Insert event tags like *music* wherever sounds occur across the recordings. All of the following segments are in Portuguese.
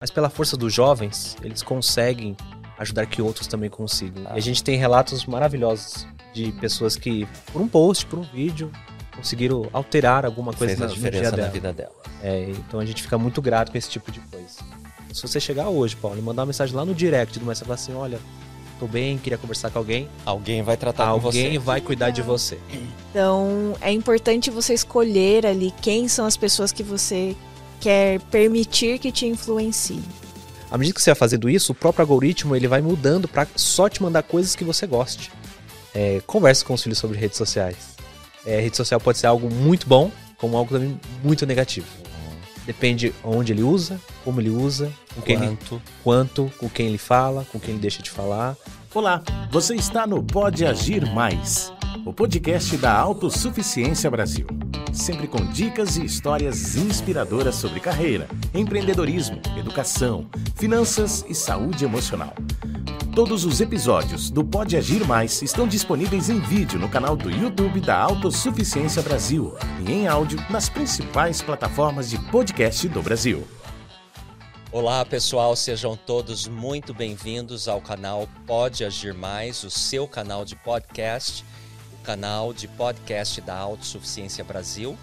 Mas pela força dos jovens, eles conseguem ajudar que outros também consigam. Ah. E a gente tem relatos maravilhosos de pessoas que, por um post, por um vídeo, conseguiram alterar alguma coisa Fez na, a diferença na vida dela. É, então a gente fica muito grato com esse tipo de coisa. Se você chegar hoje, Paulo, e mandar uma mensagem lá no direct do Mestre e falar assim, olha, tô bem, queria conversar com alguém. Alguém vai tratar alguém com você. Alguém vai cuidar de você. Então, é importante você escolher ali quem são as pessoas que você quer permitir que te influencie. À medida que você vai fazendo isso, o próprio algoritmo ele vai mudando para só te mandar coisas que você goste. É, converse com os filhos sobre redes sociais. É, rede social pode ser algo muito bom, como algo também muito negativo. Depende onde ele usa, como ele usa, com quem quanto. Ele, quanto, com quem ele fala, com quem ele deixa de falar. Olá, você está no Pode Agir Mais, o podcast da Autossuficiência Brasil. Sempre com dicas e histórias inspiradoras sobre carreira, empreendedorismo, educação, finanças e saúde emocional. Todos os episódios do Pode Agir Mais estão disponíveis em vídeo no canal do YouTube da Autossuficiência Brasil e em áudio nas principais plataformas de podcast do Brasil. Olá pessoal, sejam todos muito bem-vindos ao canal Pode Agir Mais, o seu canal de podcast, canal de podcast da Autossuficiência Brasil.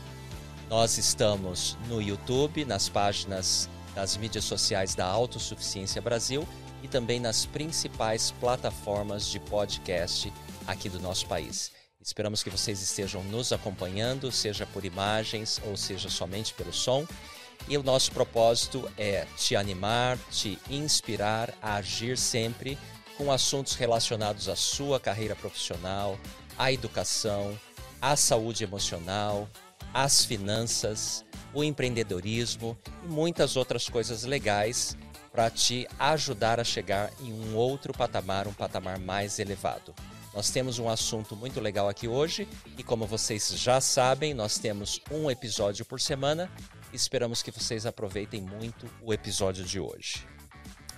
Nós estamos no YouTube, nas páginas das mídias sociais da Autossuficiência Brasil e também nas principais plataformas de podcast aqui do nosso país. Esperamos que vocês estejam nos acompanhando, seja por imagens ou seja somente pelo som. E o nosso propósito é te animar, te inspirar a agir sempre com assuntos relacionados à sua carreira profissional, à educação, à saúde emocional, às finanças, o empreendedorismo e muitas outras coisas legais para te ajudar a chegar em um outro patamar, um patamar mais elevado. Nós temos um assunto muito legal aqui hoje e, como vocês já sabem, nós temos um episódio por semana. Esperamos que vocês aproveitem muito o episódio de hoje.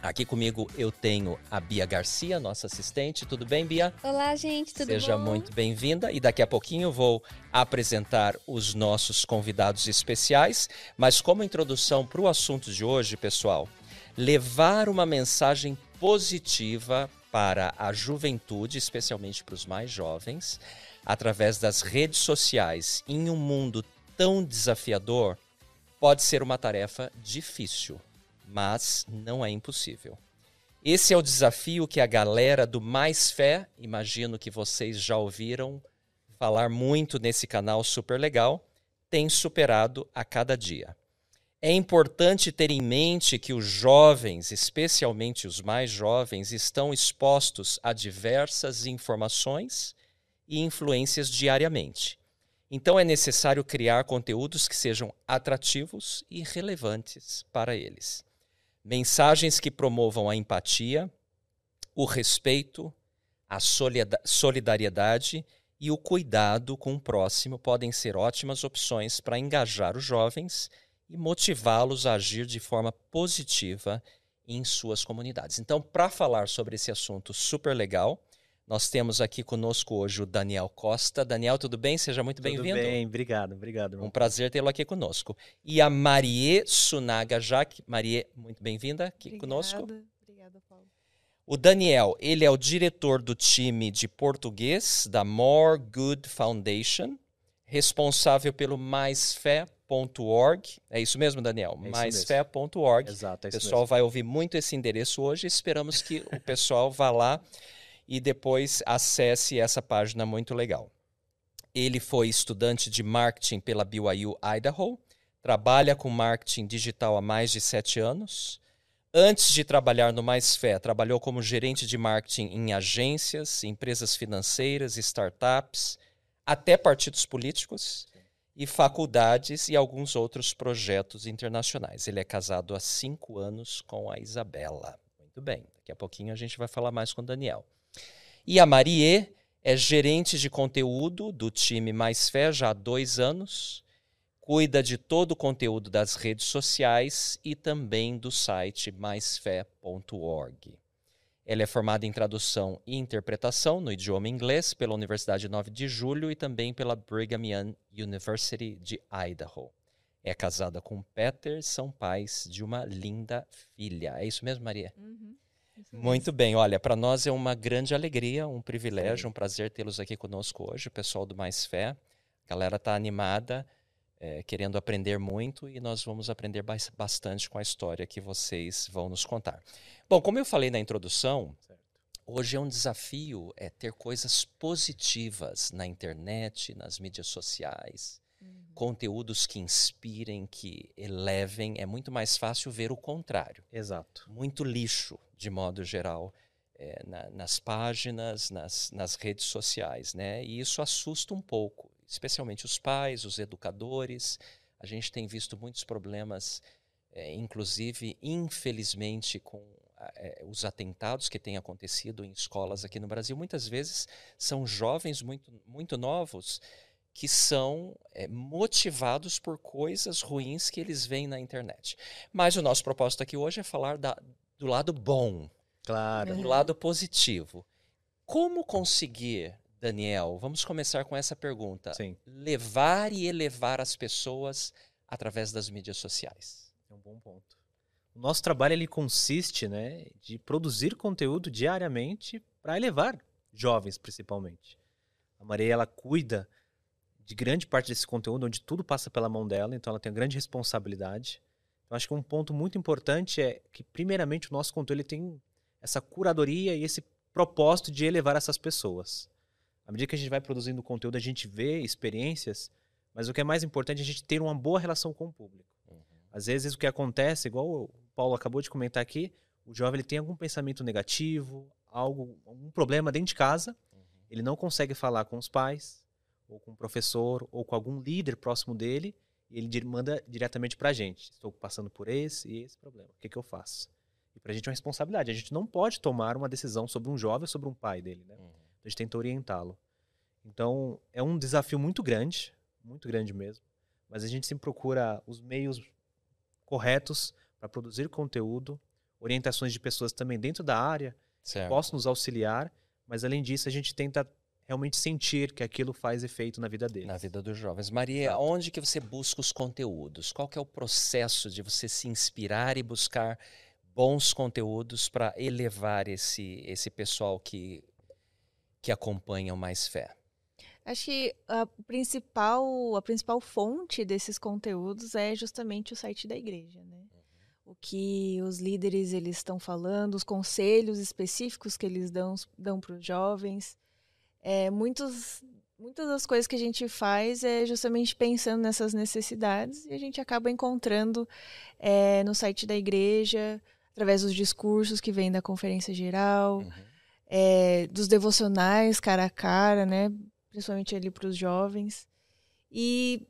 Aqui comigo eu tenho a Bia Garcia, nossa assistente. Tudo bem, Bia? Olá, gente, tudo Seja bom? muito bem-vinda. E daqui a pouquinho eu vou apresentar os nossos convidados especiais. Mas como introdução para o assunto de hoje, pessoal, levar uma mensagem positiva para a juventude, especialmente para os mais jovens, através das redes sociais em um mundo tão desafiador, pode ser uma tarefa difícil, mas não é impossível. Esse é o desafio que a galera do Mais Fé, imagino que vocês já ouviram falar muito nesse canal super legal, tem superado a cada dia. É importante ter em mente que os jovens, especialmente os mais jovens, estão expostos a diversas informações e influências diariamente. Então é necessário criar conteúdos que sejam atrativos e relevantes para eles. Mensagens que promovam a empatia, o respeito, a solidariedade e o cuidado com o próximo podem ser ótimas opções para engajar os jovens e motivá-los a agir de forma positiva em suas comunidades. Então, para falar sobre esse assunto super legal, nós temos aqui conosco hoje o Daniel Costa. Daniel, tudo bem? Seja muito bem-vindo. Tudo bem, obrigado, obrigado. Irmão. Um prazer tê-lo aqui conosco. E a Marie Sunaga Jaque. Marie, muito bem-vinda aqui Obrigada. conosco. Obrigada, Paulo. O Daniel, ele é o diretor do time de português da More Good Foundation, responsável pelo Mais Fé maisfé.org. É isso mesmo, Daniel? É maisfé.org. Exato, é O pessoal mesmo. vai ouvir muito esse endereço hoje. Esperamos que o pessoal vá lá e depois acesse essa página muito legal. Ele foi estudante de marketing pela BYU Idaho, trabalha com marketing digital há mais de sete anos. Antes de trabalhar no Mais Fé, trabalhou como gerente de marketing em agências, empresas financeiras, startups, até partidos políticos e faculdades e alguns outros projetos internacionais. Ele é casado há cinco anos com a Isabela. Muito bem, daqui a pouquinho a gente vai falar mais com o Daniel. E a Marie é gerente de conteúdo do time Mais Fé já há dois anos, cuida de todo o conteúdo das redes sociais e também do site maisfé.org. Ela é formada em tradução e interpretação no idioma inglês pela Universidade 9 de Julho e também pela Brigham Young University de Idaho. é casada com Peter, são pais de uma linda filha. É isso mesmo, Maria? Uhum. Muito bem, olha, para nós é uma grande alegria, um privilégio, um prazer tê-los aqui conosco hoje, o pessoal do Mais Fé. A galera está animada, é, querendo aprender muito e nós vamos aprender bas- bastante com a história que vocês vão nos contar. Bom, como eu falei na introdução, Certo. hoje é um desafio é ter coisas positivas na internet, nas mídias sociais, Uhum. conteúdos que inspirem, que elevem. É muito mais fácil ver o contrário Exato. muito lixo, de modo geral, eh, na- nas páginas, nas, nas redes sociais, né? E isso assusta um pouco, especialmente os pais, os educadores. A gente tem visto muitos problemas, eh, inclusive, infelizmente, com eh, os atentados que têm acontecido em escolas aqui no Brasil. Muitas vezes são jovens muito, muito novos que são eh, motivados por coisas ruins que eles veem na internet. Mas o nosso propósito aqui hoje é falar da- do lado bom, Claro. do lado positivo. Como conseguir, Daniel? Vamos começar com essa pergunta. Sim, Levar e elevar as pessoas através das mídias sociais. é um bom ponto. O nosso trabalho ele consiste, né, de produzir conteúdo diariamente para elevar jovens, principalmente. A Maria ela cuida de grande parte desse conteúdo, onde tudo passa pela mão dela, então ela tem uma grande responsabilidade. Eu acho que um ponto muito importante é que, primeiramente, o nosso conteúdo ele tem essa curadoria e esse propósito de elevar essas pessoas. À medida que a gente vai produzindo conteúdo, a gente vê experiências, mas o que é mais importante é a gente ter uma boa relação com o público. Às vezes o que acontece, igual o Paulo acabou de comentar aqui, o jovem ele tem algum pensamento negativo, algo, algum problema dentro de casa, ele não consegue falar com os pais, ou com o professor, ou com algum líder próximo dele, e ele manda diretamente pra gente. Estou passando por esse e esse problema. O que, que eu faço? E pra gente é uma responsabilidade. A gente não pode tomar uma decisão sobre um jovem sobre um pai dele, né? A gente tenta orientá-lo. Então, é um desafio muito grande, muito grande mesmo. Mas a gente sempre procura os meios corretos para produzir conteúdo, orientações de pessoas também dentro da área Certo. possam nos auxiliar, mas além disso a gente tenta realmente sentir que aquilo faz efeito na vida deles. Na vida dos jovens. Maria, Exato. onde que você busca os conteúdos? Qual que é o processo de você se inspirar e buscar bons conteúdos para elevar esse, esse pessoal que, que acompanha o Mais Fé? Acho que a principal, a principal fonte desses conteúdos é justamente o site da igreja, né? O que os líderes eles estão falando, os conselhos específicos que eles dão, dão para os jovens. É, muitos, muitas das coisas que a gente faz é justamente pensando nessas necessidades e a gente acaba encontrando é, no site da igreja, através dos discursos que vêm da conferência geral, Uhum. é, dos devocionais cara a cara, né? Principalmente ali para os jovens. E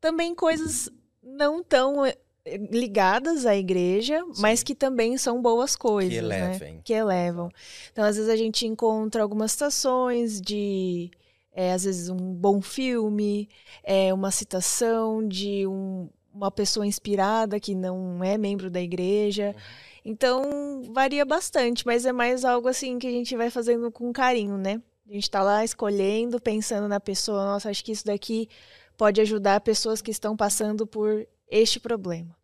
também coisas não tão ligadas à igreja, mas Sim. que também são boas coisas, Que né? elevem. Que elevam. Então, às vezes a gente encontra algumas citações de, é, às vezes, um bom filme, é, uma citação de um- uma pessoa inspirada que não é membro da igreja. Então, varia bastante, mas é mais algo assim que a gente vai fazendo com carinho, né? A gente tá lá escolhendo, pensando na pessoa, nossa, acho que isso daqui pode ajudar pessoas que estão passando por este problema.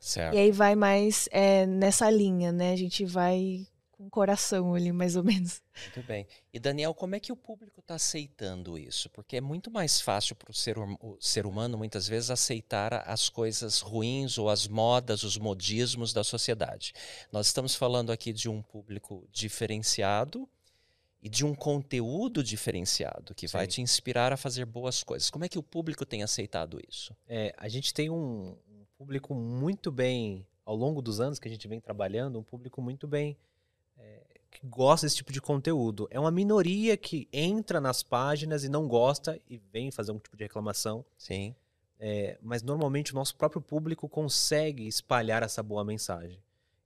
Certo. E aí vai mais é, nessa linha, né? A gente vai com o coração ali, mais ou menos. Muito bem. E Daniel, como é que o público está aceitando isso? Porque é muito mais fácil para o ser, hum- o ser humano, muitas vezes, aceitar as coisas ruins ou as modas, os modismos da sociedade. Nós estamos falando aqui de um público diferenciado e de um conteúdo diferenciado que vai Sim. te inspirar a fazer boas coisas. Como é que o público tem aceitado isso? É, a gente tem um, um público muito bem, ao longo dos anos que a gente vem trabalhando, um público muito bem é, que gosta desse tipo de conteúdo. É uma minoria que entra nas páginas e não gosta e vem fazer um tipo de reclamação. Sim. É, mas normalmente o nosso próprio público consegue espalhar essa boa mensagem.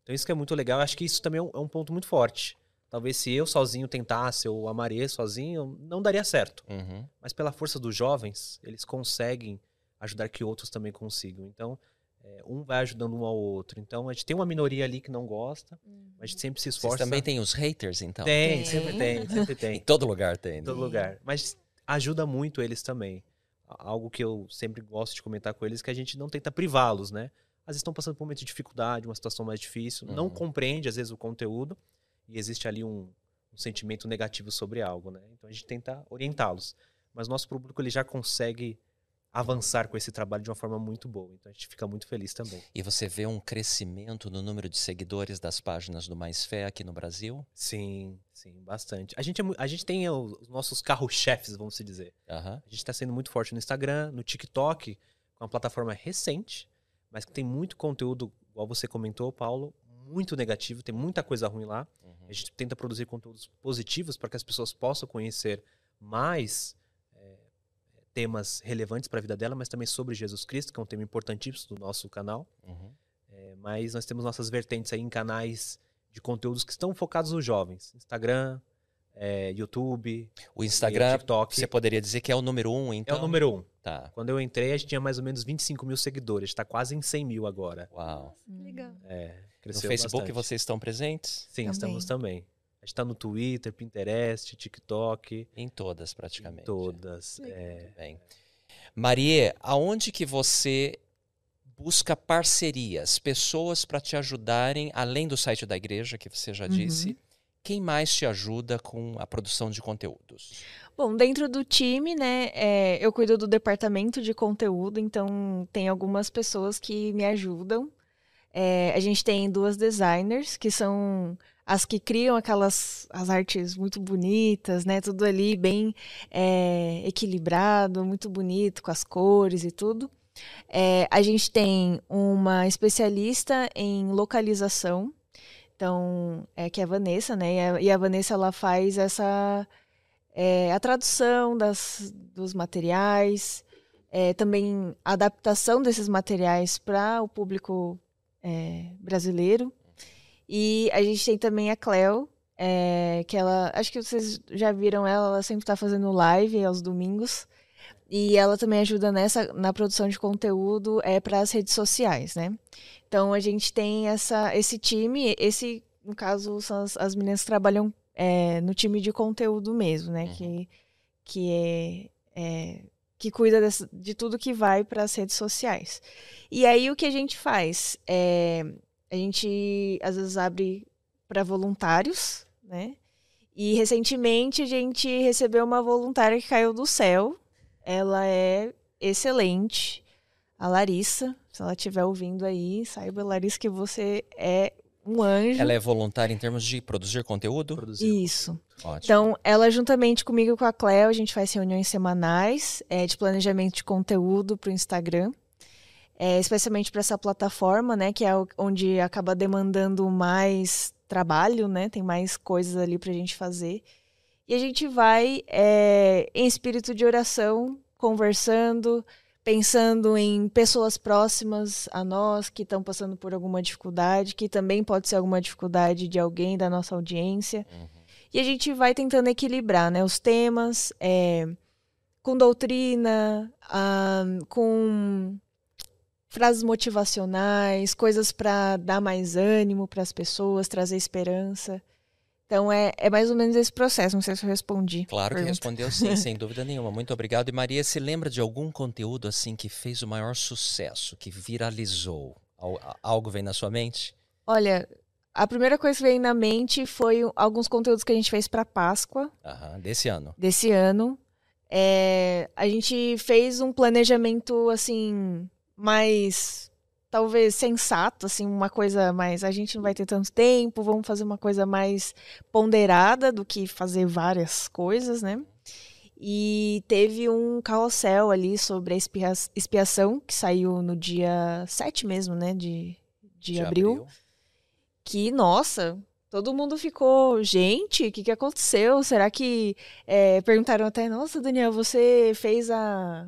Então isso que é muito legal. Acho que isso também é um, é um ponto muito forte. Talvez se eu sozinho tentasse ou a Maria sozinho, não daria certo. Uhum. Mas pela força dos jovens, eles conseguem ajudar que outros também consigam. Então, é, um vai ajudando um ao outro. Então, a gente tem uma minoria ali que não gosta, mas a gente sempre se Vocês esforça. também têm os haters, então? Tem, Tem. sempre tem, sempre *laughs* Em tem. todo lugar tem. Em né? todo lugar. Mas ajuda muito eles também. algo que eu sempre gosto de comentar com eles, que a gente não tenta privá-los, né? Às vezes estão passando por um momento de dificuldade, uma situação mais difícil, não Uhum. compreende, às vezes, o conteúdo, e existe ali um, um sentimento negativo sobre algo, né? Então a gente tenta orientá-los. Mas nosso público ele já consegue avançar com esse trabalho de uma forma muito boa. Então a gente fica muito feliz também. E você vê um crescimento no número de seguidores das páginas do Mais Fé aqui no Brasil? Sim, sim, bastante. A gente, é a gente tem os os nossos carro-chefes, vamos dizer. Aham. A gente está sendo muito forte no Instagram, no TikTok, com uma plataforma recente, mas que tem muito conteúdo, igual você comentou, Paulo, muito negativo, tem muita coisa ruim lá. A gente tenta produzir conteúdos positivos para que as pessoas possam conhecer mais é, temas relevantes para a vida dela, mas também sobre Jesus Cristo, que é um tema importantíssimo do nosso canal. Uhum. É, mas nós temos nossas vertentes aí em canais de conteúdos que estão focados nos jovens. Instagram, é, YouTube, O e Instagram, TikTok. você poderia dizer que é o número um, É então? o número um. Tá. Quando eu entrei, a gente tinha mais ou menos 25 mil seguidores. Está quase em 100 mil agora. Uau. Legal. É, No cresceu Facebook bastante. vocês estão presentes? Sim, Também. estamos também. A gente está no Twitter, Pinterest, TikTok, Em todas, praticamente. todas. Legal. É, bem. Marie, aonde que você busca parcerias, pessoas para te ajudarem, além do site da igreja, que você já Uhum. disse? Quem mais te ajuda com a produção de conteúdos? Bom, dentro do time, né, é, eu cuido do departamento de conteúdo, então tem algumas pessoas que me ajudam. É, a gente tem duas designers, que são as que criam aquelas as artes muito bonitas, né, tudo ali bem é, equilibrado, muito bonito, com as cores e tudo. É, a gente tem uma especialista em localização, então, é que é a Vanessa, né, e a, e a Vanessa, ela faz essa é, a tradução das, dos materiais, é, também a adaptação desses materiais para o público é, brasileiro. E a gente tem também a Cleo, é, que ela, acho que vocês já viram ela, ela sempre está fazendo live aos domingos. E ela também ajuda nessa na produção de conteúdo é para as redes sociais, né? Então a gente tem essa esse time, esse no caso são as, as meninas que trabalham é, no time de conteúdo mesmo, né? Uhum. Que, que é, é, que cuida dessa- de tudo que vai para as redes sociais. E aí o que a gente faz? É, a gente às vezes abre para voluntários, né? E recentemente a gente recebeu uma voluntária que caiu do céu. Ela é excelente, a Larissa. Se ela estiver ouvindo aí, saiba, Larissa, que você é um anjo. Ela é voluntária em termos de produzir conteúdo? produzir. Isso. Ótimo. Então, ela juntamente comigo e com a Cleo, a gente faz reuniões semanais é, de planejamento de conteúdo para o Instagram. É, especialmente para essa plataforma, né, que é onde acaba demandando mais trabalho, né, tem mais coisas ali para a gente fazer. E a gente vai é, em espírito de oração, conversando, pensando em pessoas próximas a nós que estão passando por alguma dificuldade, que também pode ser alguma dificuldade de alguém da nossa audiência. Uhum. E a gente vai tentando equilibrar né, os temas é, com doutrina, ah, com frases motivacionais, coisas para dar mais ânimo para as pessoas, trazer esperança. Então é, é mais ou menos esse processo. Não sei se eu respondi. Claro que respondeu sim, sem *laughs* dúvida nenhuma. Muito obrigado. E Maria, se lembra de algum conteúdo assim que fez o maior sucesso, que viralizou? Algo vem na sua mente? Olha, a primeira coisa que veio na mente foi alguns conteúdos que a gente fez para Páscoa. Aham, desse ano. desse ano. É, a gente fez um planejamento assim mais talvez sensato, assim, uma coisa mais a gente não vai ter tanto tempo, vamos fazer uma coisa mais ponderada do que fazer várias coisas, né? E teve um carrossel ali sobre a expia- expiação que saiu no dia 7 mesmo, né, de, de, abril que, nossa, todo mundo ficou, gente, o que, que aconteceu? Será que. é, perguntaram até, nossa, Daniel, você fez a.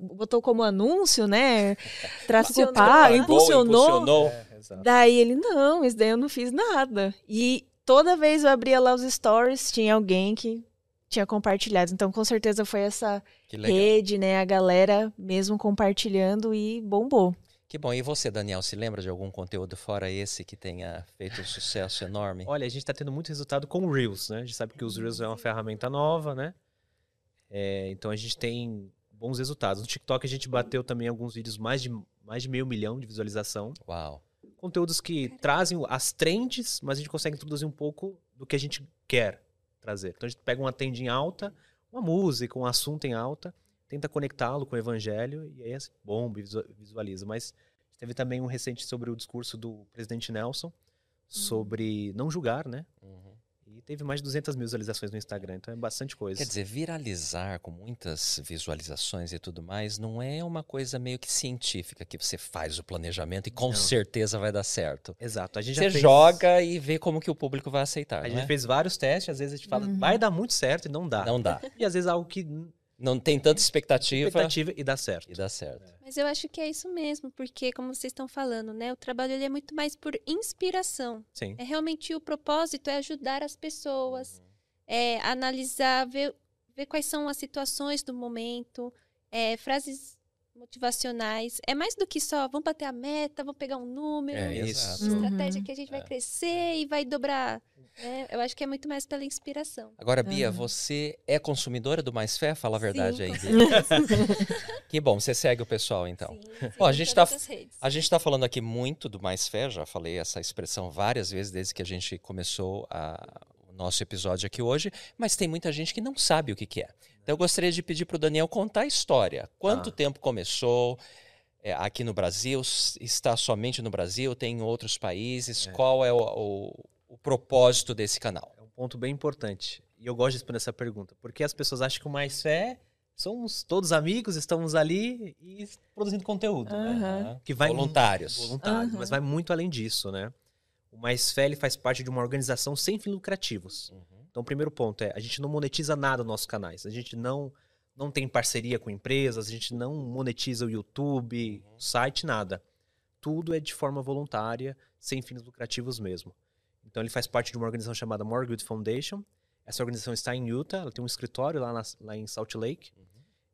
Botou como anúncio, né? *laughs* Pago, impulsionou. impulsionou. É. Daí ele, não, isso daí eu não fiz nada. E toda vez eu abria lá os stories, tinha alguém que tinha compartilhado. Então, com certeza foi essa rede, né? A galera mesmo compartilhando e bombou. Que bom. E você, Daniel, se lembra de algum conteúdo fora esse que tenha feito um sucesso enorme? *laughs* Olha, a gente está tendo muito resultado com o Reels, né? A gente sabe que os Reels é uma ferramenta nova, né? É, então a gente tem bons resultados. No TikTok a gente bateu também alguns vídeos mais de, mais de meio milhão de visualização. Uau. Conteúdos que trazem as trends, mas a gente consegue introduzir um pouco do que a gente quer trazer. Então a gente pega uma trend em alta, uma música, um assunto em alta, tenta conectá-lo com o evangelho e aí é bomba, visualiza. Mas teve também um recente sobre o discurso do presidente Nelson sobre não julgar, né? Uhum. Teve mais de 200 mil visualizações no Instagram, então é bastante coisa. Quer dizer, viralizar com muitas visualizações e tudo mais não é uma coisa meio que científica que você faz o planejamento e com Não. certeza vai dar certo. Exato. A gente Você já fez, joga e vê como que o público vai aceitar, A não gente é? fez vários testes, às vezes a gente fala, Uhum. vai dar muito certo e não dá. Não dá. E às vezes algo que Não tem tanta expectativa, expectativa e dá certo. e dá certo. Mas eu acho que é isso mesmo, porque como vocês estão falando, né, o trabalho ele é muito mais por inspiração. Sim. É realmente o propósito é ajudar as pessoas, é analisar, ver, ver quais são as situações do momento, é, frases motivacionais. É mais do que só vamos bater a meta, vamos pegar um número, É Isso. Uhum. estratégia que a gente vai É. crescer e vai dobrar. né? Eu acho que é muito mais pela inspiração. Agora, Bia, Aham. você é consumidora do Mais Fé? Fala a verdade Sim, aí. *laughs* Que bom, você segue o pessoal então. Sim, sim, Bom, a gente tá- redes. A gente está falando aqui muito do Mais Fé, já falei essa expressão várias vezes desde que a gente começou a- nosso episódio aqui hoje, mas tem muita gente que não sabe o que, que é. Então eu gostaria de pedir para o Daniel contar a história. Quanto Ah. tempo começou? é, aqui no Brasil? Está somente no Brasil? Tem em outros países? É. Qual é o, o- o propósito desse canal? É um ponto bem importante. E eu gosto de responder essa pergunta. Porque as pessoas acham que o Mais Fé somos todos amigos, estamos ali e produzindo conteúdo. Aham. Aham. Que vai Voluntários. voluntário, Aham. mas vai muito além disso, né? O Mais Fé ele faz parte de uma organização sem fins lucrativos. Uhum. Então, o primeiro ponto é, a gente não monetiza nada nos nossos canais. A gente não não tem parceria com empresas, a gente não monetiza o YouTube, o site, nada. Tudo é de forma voluntária, sem fins lucrativos mesmo. Então, ele faz parte de uma organização chamada More Good Foundation. Essa organização está em Utah, ela tem um escritório lá, na- lá em Salt Lake.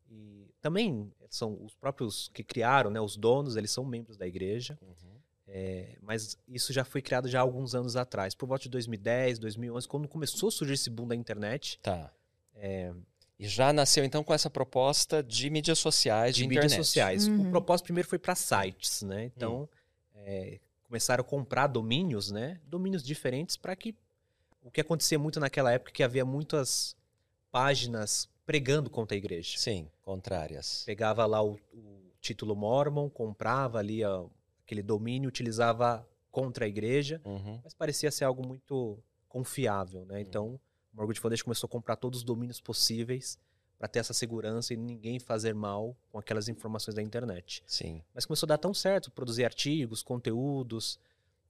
E também são os próprios que criaram, né, os donos, eles são membros da igreja. Uhum. É, mas isso já foi criado já há alguns anos atrás, por volta de 2010, 2011, quando começou a surgir esse boom da internet. Tá. É, E já nasceu então com essa proposta de mídias sociais, de, de internet. mídias sociais. Uhum. O propósito primeiro foi para sites, né? Então, é, começaram a comprar domínios, né? Domínios diferentes para que o que acontecia muito naquela época é que havia muitas páginas pregando contra a igreja. Sim, contrárias. Pegava lá o, o título Mormon, comprava ali ó, aquele domínio, utilizava contra a igreja, Uhum. mas parecia ser algo muito confiável, né? Então, o Morgan Foundation começou a comprar todos os domínios possíveis para ter essa segurança e ninguém fazer mal com aquelas informações da internet. Sim. Mas começou a dar tão certo, produzir artigos, conteúdos,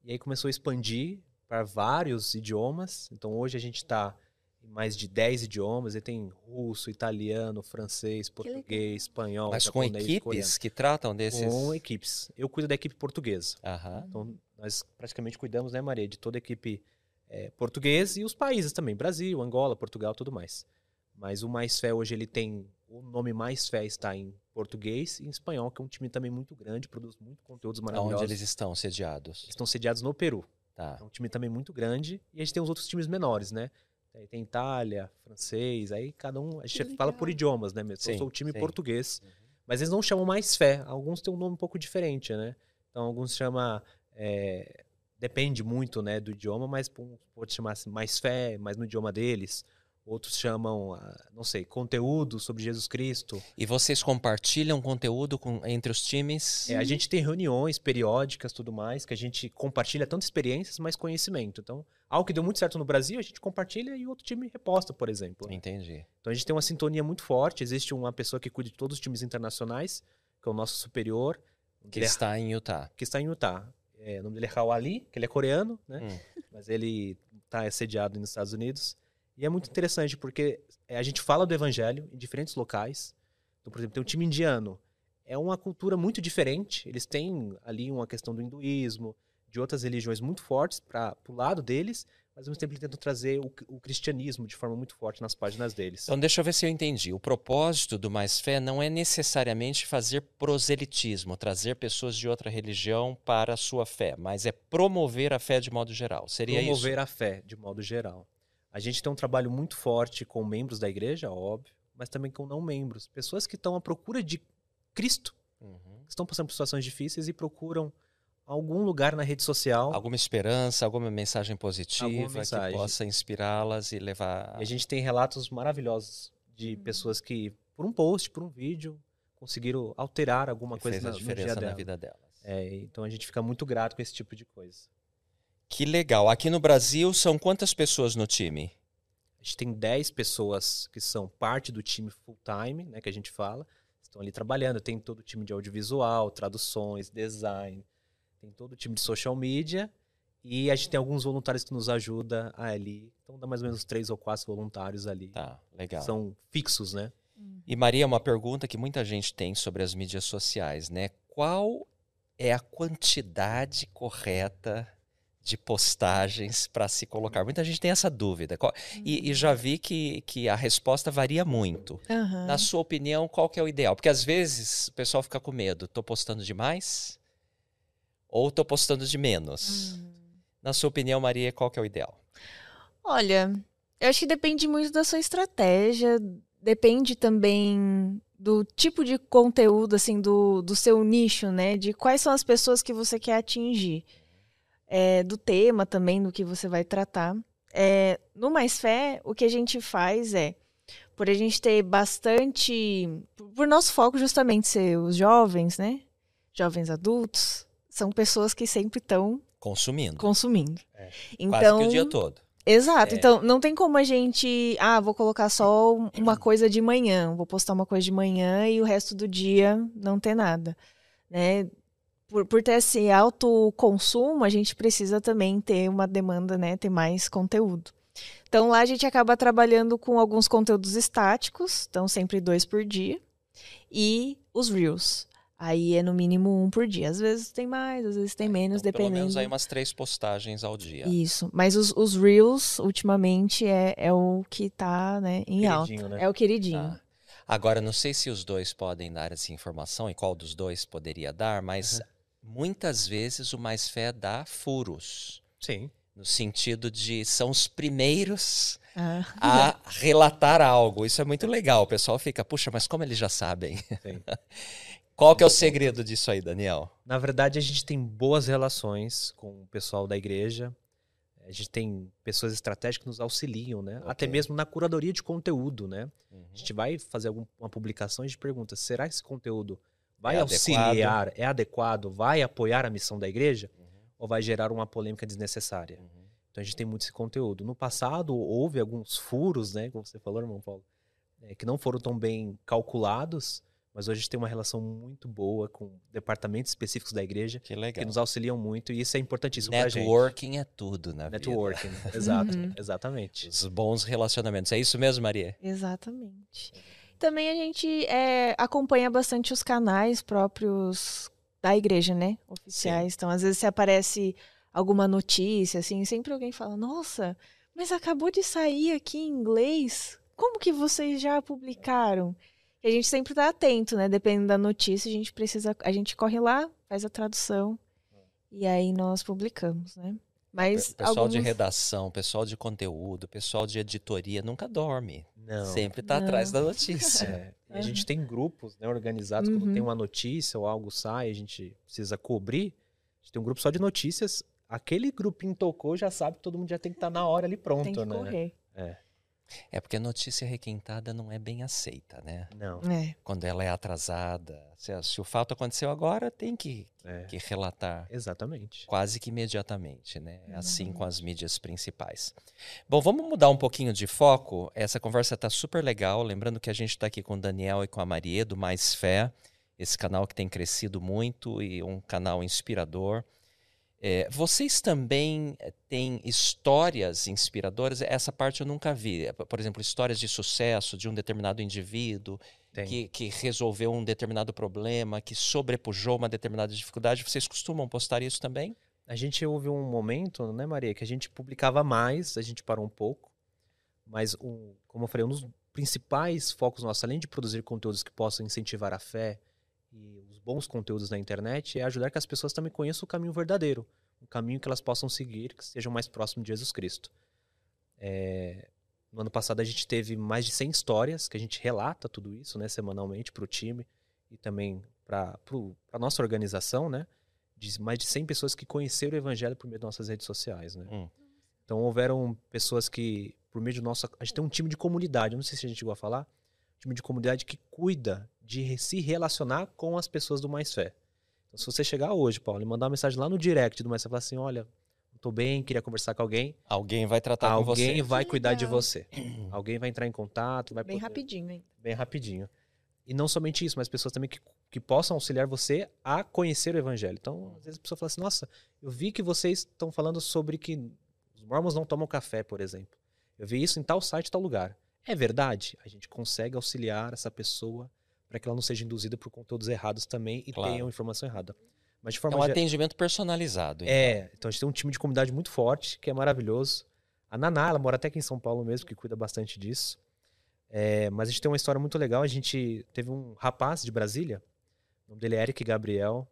e aí começou a expandir para vários idiomas. Então hoje a gente está em mais de 10 idiomas, e tem russo, italiano, francês, português, espanhol, Mas com equipes coreano. que tratam desses. Com equipes. Eu cuido da equipe portuguesa. Aham. Então, nós praticamente cuidamos, né, Maria, de toda a equipe é, portuguesa e os países também, Brasil, Angola, Portugal, tudo mais. Mas o Mais Fé hoje ele tem o nome Mais Fé está em português e em espanhol, que é um time também muito grande, produz muito conteúdos maravilhosos. Onde eles estão sediados. Estão sediados no Peru. Tá. É um time também muito grande e a gente tem os outros times menores, né? Aí Tem Itália, francês, aí cada um. A gente fala por idiomas, né? mesmo? Sim, Eu sou o time sim. português. Mas eles não chamam mais fé. Alguns têm um nome um pouco diferente, né? Então alguns chamam. é, depende muito né, do idioma, mas pode chamar assim, mais fé, mas no idioma deles. Outros chamam, ah, não sei, conteúdo sobre Jesus Cristo. E vocês compartilham conteúdo com- entre os times? É, a gente tem reuniões periódicas, tudo mais, que a gente compartilha tanto experiências, mas conhecimento. Então, algo que deu muito certo no Brasil, a gente compartilha e o outro time reposta, por exemplo. né? Entendi. Então, a gente tem uma sintonia muito forte. Existe uma pessoa que cuida de todos os times internacionais, que é o nosso superior, Que ele é- está em Utah. que está em Utah. É, o nome dele é Hao Ali, que ele é coreano, né? Hum. Mas ele está sediado nos Estados Unidos. E é muito interessante porque é, a gente fala do evangelho em diferentes locais. Então, por exemplo, tem um time indiano. É uma cultura muito diferente. Eles têm ali uma questão do hinduísmo, de outras religiões muito fortes para o lado deles, mas ao mesmo tempo eles tentam trazer o, o cristianismo de forma muito forte nas páginas deles. Então, deixa eu ver se eu entendi. O propósito do Mais Fé não é necessariamente fazer proselitismo, trazer pessoas de outra religião para a sua fé, mas é promover a fé de modo geral. Seria promover a fé, de modo geral. A gente tem um trabalho muito forte com membros da igreja, óbvio, mas também com não membros. Pessoas que estão à procura de Cristo, Uhum. que estão passando por situações difíceis e procuram algum lugar na rede social. Alguma esperança, alguma mensagem positiva Alguma que mensagem. possa inspirá-las e levar. E a gente tem relatos maravilhosos de Uhum. pessoas que, por um post, por um vídeo, conseguiram alterar alguma que coisa fez na, a no diferença dia na dela. vida delas. É, então a gente fica muito grato com esse tipo de coisa. Que legal. Aqui no Brasil são quantas pessoas no time? A gente tem 10 pessoas que são parte do time full time, né, que a gente fala, estão ali trabalhando. Tem todo o time de audiovisual, traduções, design, tem todo o time de social media e a gente tem alguns voluntários que nos ajudam ali. Então dá mais ou menos três ou quatro voluntários ali. Tá, legal. São fixos, né? E Maria, uma pergunta que muita gente tem sobre as mídias sociais, né? Qual é a quantidade correta de postagens para se colocar? Muita gente tem essa dúvida. E, e já vi que, que a resposta varia muito. Aham. Na sua opinião, qual que é o ideal? Porque às vezes o pessoal fica com medo. Tô postando demais? Ou tô postando de menos? Hum. Na sua opinião, Maria, qual que é o ideal? Olha, eu acho que depende muito da sua estratégia, depende também do tipo de conteúdo, assim, do, do seu nicho, né? De quais são as pessoas que você quer atingir. É, do tema também, do que você vai tratar. É, no Mais Fé, o que a gente faz é, por a gente ter bastante. Por nosso foco justamente ser os jovens, né? Jovens adultos, são pessoas que sempre estão Consumindo. consumindo. É. Então, Quase que o dia todo. Exato. É. Então, não tem como a gente. Ah, vou colocar só um- uma coisa de manhã. Vou postar uma coisa de manhã e o resto do dia não ter nada. Né? Por, por ter esse alto consumo, a gente precisa também ter uma demanda, né? Ter mais conteúdo. Então, lá a gente acaba trabalhando com alguns conteúdos estáticos, então sempre dois por dia. E os Reels. Aí é no mínimo um por dia. Às vezes tem mais, às vezes tem menos, Então, Pelo dependendo. menos aí umas três postagens ao dia. Isso. Mas os, os Reels, ultimamente, é, é o que tá, né, em alta. Queridinho, né? É o queridinho. Tá. Agora, não sei se os dois podem dar essa informação e qual dos dois poderia dar, mas Uhum. muitas vezes o Mais Fé dá furos. Sim. No sentido de são os primeiros Ah, a relatar algo. Isso é muito legal. O pessoal fica, puxa, mas como eles já sabem? Sim. *laughs* Qual que é o segredo disso aí, Daniel? Na verdade, a gente tem boas relações com o pessoal da igreja. A gente tem pessoas estratégicas que nos auxiliam, né? Até Ok. mesmo na curadoria de conteúdo, né? A gente vai fazer uma publicação e a gente pergunta: será que esse conteúdo vai É auxiliar, é adequado, vai apoiar a missão da igreja? Uhum. Ou vai gerar uma polêmica desnecessária? Uhum. Então a gente tem muito esse conteúdo. No passado, houve alguns furos, né? Como você falou, irmão Paulo, é, que não foram tão bem calculados, mas hoje a gente tem uma relação muito boa com departamentos específicos da igreja Que que nos auxiliam muito e isso é importantíssimo pra gente. Networking é tudo na vida. Networking, *laughs* exato, Uhum. exatamente. Os bons relacionamentos. É isso mesmo, Maria? exatamente. Também a gente é, acompanha bastante os canais próprios da igreja, né? Oficiais. Então, às vezes, se aparece alguma notícia, assim, sempre alguém fala, nossa, mas acabou de sair aqui em inglês. Como que vocês já publicaram? E a gente sempre tá atento, né? Dependendo da notícia, a gente precisa. A gente corre lá, faz a tradução. E aí nós publicamos, né? Mas Pe- pessoal de redação, pessoal de conteúdo, pessoal de editoria nunca dorme. Não. Sempre tá Não. atrás da notícia. É, a gente tem grupos né, organizados, quando Uhum. tem uma notícia ou algo sai, a gente precisa cobrir. A gente tem um grupo só de notícias. Aquele grupinho tocou, já sabe que todo mundo já tem que estar na hora ali pronto, tem que né? correr. É porque a notícia requentada não é bem aceita, né? Não. É. Quando ela é atrasada. Se, se o fato aconteceu agora, tem que, É, que relatar exatamente. quase que imediatamente, né? É Assim Uhum. com as mídias principais. Bom, vamos mudar um pouquinho de foco. Essa conversa tá super legal. Lembrando que a gente está aqui com o Daniel e com a Maria do Mais Fé, esse canal que tem crescido muito e um canal inspirador. É, vocês também eh, têm histórias inspiradoras? Essa parte eu nunca vi. Eh, Por exemplo, histórias de sucesso de um determinado indivíduo que, que resolveu um determinado problema, que sobrepujou uma determinada dificuldade. Vocês costumam postar isso também? A gente houve um momento, né, Maria, que a gente publicava mais, a gente parou um pouco. Mas, como eu falei, um dos principais focos nossos, além de produzir conteúdos que possam incentivar a fé e bons conteúdos na internet, é ajudar que as pessoas também conheçam o caminho verdadeiro, o caminho que elas possam seguir, que sejam mais próximos de Jesus Cristo. É, No ano passado a gente teve mais de 100 histórias, que a gente relata tudo isso, né, semanalmente para o time e também para a nossa organização, né? De mais de 100 pessoas que conheceram o evangelho por meio das nossas redes sociais, né? Hum. Então houveram pessoas que, por meio do nosso. A gente tem um time de comunidade, não sei se a gente chegou a falar, um time de comunidade que cuida de se relacionar com as pessoas do Mais Fé. Então, se você chegar hoje, Paulo, e mandar uma mensagem lá no direct do Mais Fé, falar assim: olha, tô bem, queria conversar com alguém. Alguém vai tratar com você. Alguém vai cuidar de você. *clears throat* alguém vai entrar em contato, vai Bem poder- rapidinho, hein? bem rapidinho. E não somente isso, mas pessoas também que, que possam auxiliar você a conhecer o evangelho. Então, às vezes a pessoa fala assim: "Nossa, eu vi que vocês estão falando sobre que os mormons não tomam café, por exemplo. Eu vi isso em tal site, tal lugar. É verdade? A gente consegue auxiliar essa pessoa para que ela não seja induzida por conteúdos errados também e Claro. tenha uma informação errada. Mas de É forma um geral, atendimento personalizado. então. é, então a gente tem um time de comunidade muito forte, que é maravilhoso. A Naná, ela mora até aqui em São Paulo mesmo, que cuida bastante disso. É, mas a gente tem uma história muito legal. A gente teve um rapaz de Brasília, o nome dele é Eric Gabriel.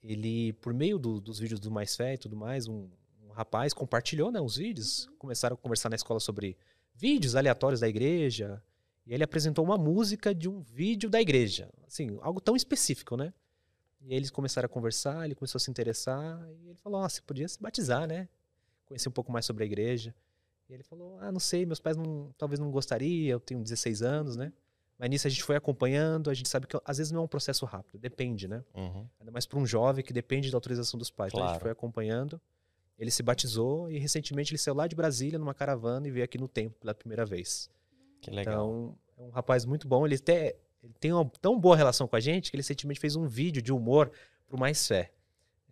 Ele, por meio do- dos vídeos do Mais Fé e tudo mais, um, um rapaz compartilhou né, os vídeos. Começaram a conversar na escola sobre vídeos aleatórios da igreja. E ele apresentou uma música de um vídeo da igreja. Assim, algo tão específico, né? E eles começaram a conversar, ele começou a se interessar, e ele falou, ah, você podia se batizar, né? Conhecer um pouco mais sobre a igreja. E ele falou, ah, não sei, meus pais não, talvez não gostariam, eu tenho 16 anos, né? Mas nisso a gente foi acompanhando, a gente sabe que às vezes não é um processo rápido, depende, né? Uhum. Ainda mais para um jovem que depende da autorização dos pais. Então a gente Claro. foi acompanhando, ele se batizou e recentemente ele saiu lá de Brasília numa caravana e veio aqui no templo pela primeira vez. Que legal. Então, é um rapaz muito bom. Ele, até, ele tem uma tão boa relação com a gente que ele recentemente fez um vídeo de humor pro Mais Fé.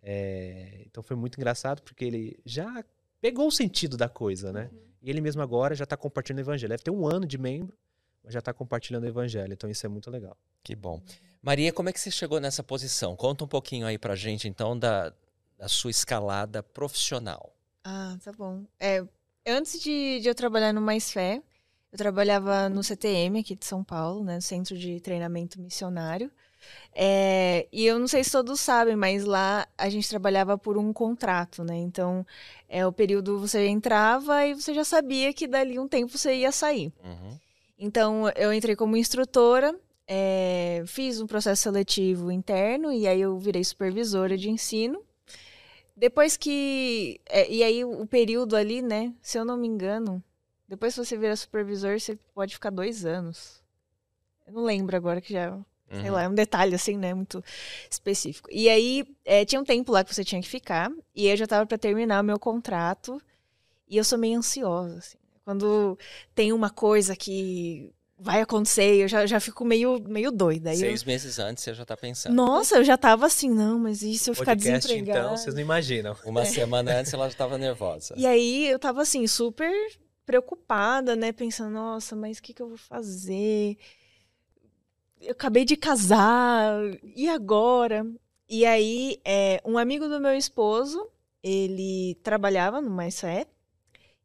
É, então foi muito engraçado porque ele já pegou o sentido da coisa, né? E ele mesmo agora já está compartilhando o evangelho. Deve ter um ano de membro, mas já está compartilhando o evangelho. Então isso é muito legal. Que bom. Maria, como é que você chegou nessa posição? Conta um pouquinho aí pra gente, então, da, da sua escalada profissional. Ah, tá bom. É, antes de, de eu trabalhar no Mais Fé, eu trabalhava no CTM aqui de São Paulo, né, Centro de Treinamento Missionário. É, e eu não sei se todos sabem, mas lá a gente trabalhava por um contrato, né? Então, é o período você entrava e você já sabia que dali um tempo você ia sair. Uhum. Então, eu entrei como instrutora, é, fiz um processo seletivo interno e aí eu virei supervisora de ensino. Depois que. é, e aí, o período ali, né? Se eu não me engano, depois que você vira supervisor, você pode ficar dois anos. Eu não lembro agora que já. Sei Uhum. lá, é um detalhe assim, né? Muito específico. E aí, é, tinha um tempo lá que você tinha que ficar. E eu já tava para terminar o meu contrato. E eu sou meio ansiosa, assim. Quando tem uma coisa que vai acontecer, eu já, já fico meio, meio doida. Aí eu- Seis meses antes você já tá pensando. Nossa, eu já tava assim, não, mas e se eu ficar Podcast, desempregada? então, vocês não imaginam. *laughs* Uma semana antes ela já estava nervosa. E aí eu tava assim, super preocupada, né? Pensando, nossa, mas o que, que eu vou fazer? Eu acabei de casar, e agora? E aí, é, um amigo do meu esposo, ele trabalhava no Mais Fé,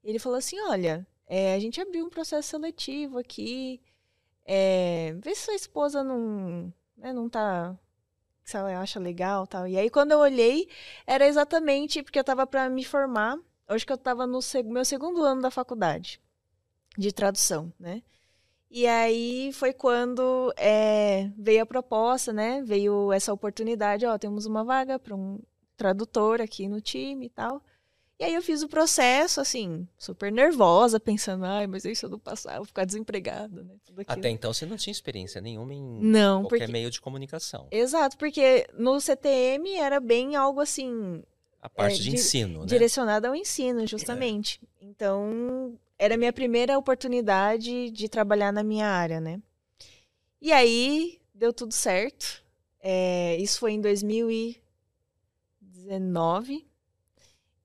ele falou assim: olha, é, a gente abriu um processo seletivo aqui, é, vê se sua esposa não, né, não tá. Se ela acha legal tal. E aí, quando eu olhei, era exatamente porque eu tava para me formar. Hoje que eu tava no seg- meu segundo ano da faculdade de tradução, né? E aí foi quando é, veio a proposta, né? Veio essa oportunidade, ó, temos uma vaga para um tradutor aqui no time e tal. E aí eu fiz o processo, assim, super nervosa, pensando, ai, mas se eu não passar, vou ficar desempregada, né? Até então você não tinha experiência nenhuma em Não, qualquer porque... meio de comunicação. Exato, porque no CTM era bem algo assim, A parte É, de ensino, né? direcionada ao ensino, justamente. Então, era a minha primeira oportunidade de trabalhar na minha área, né? E aí, deu tudo certo. É, isso foi em 2019.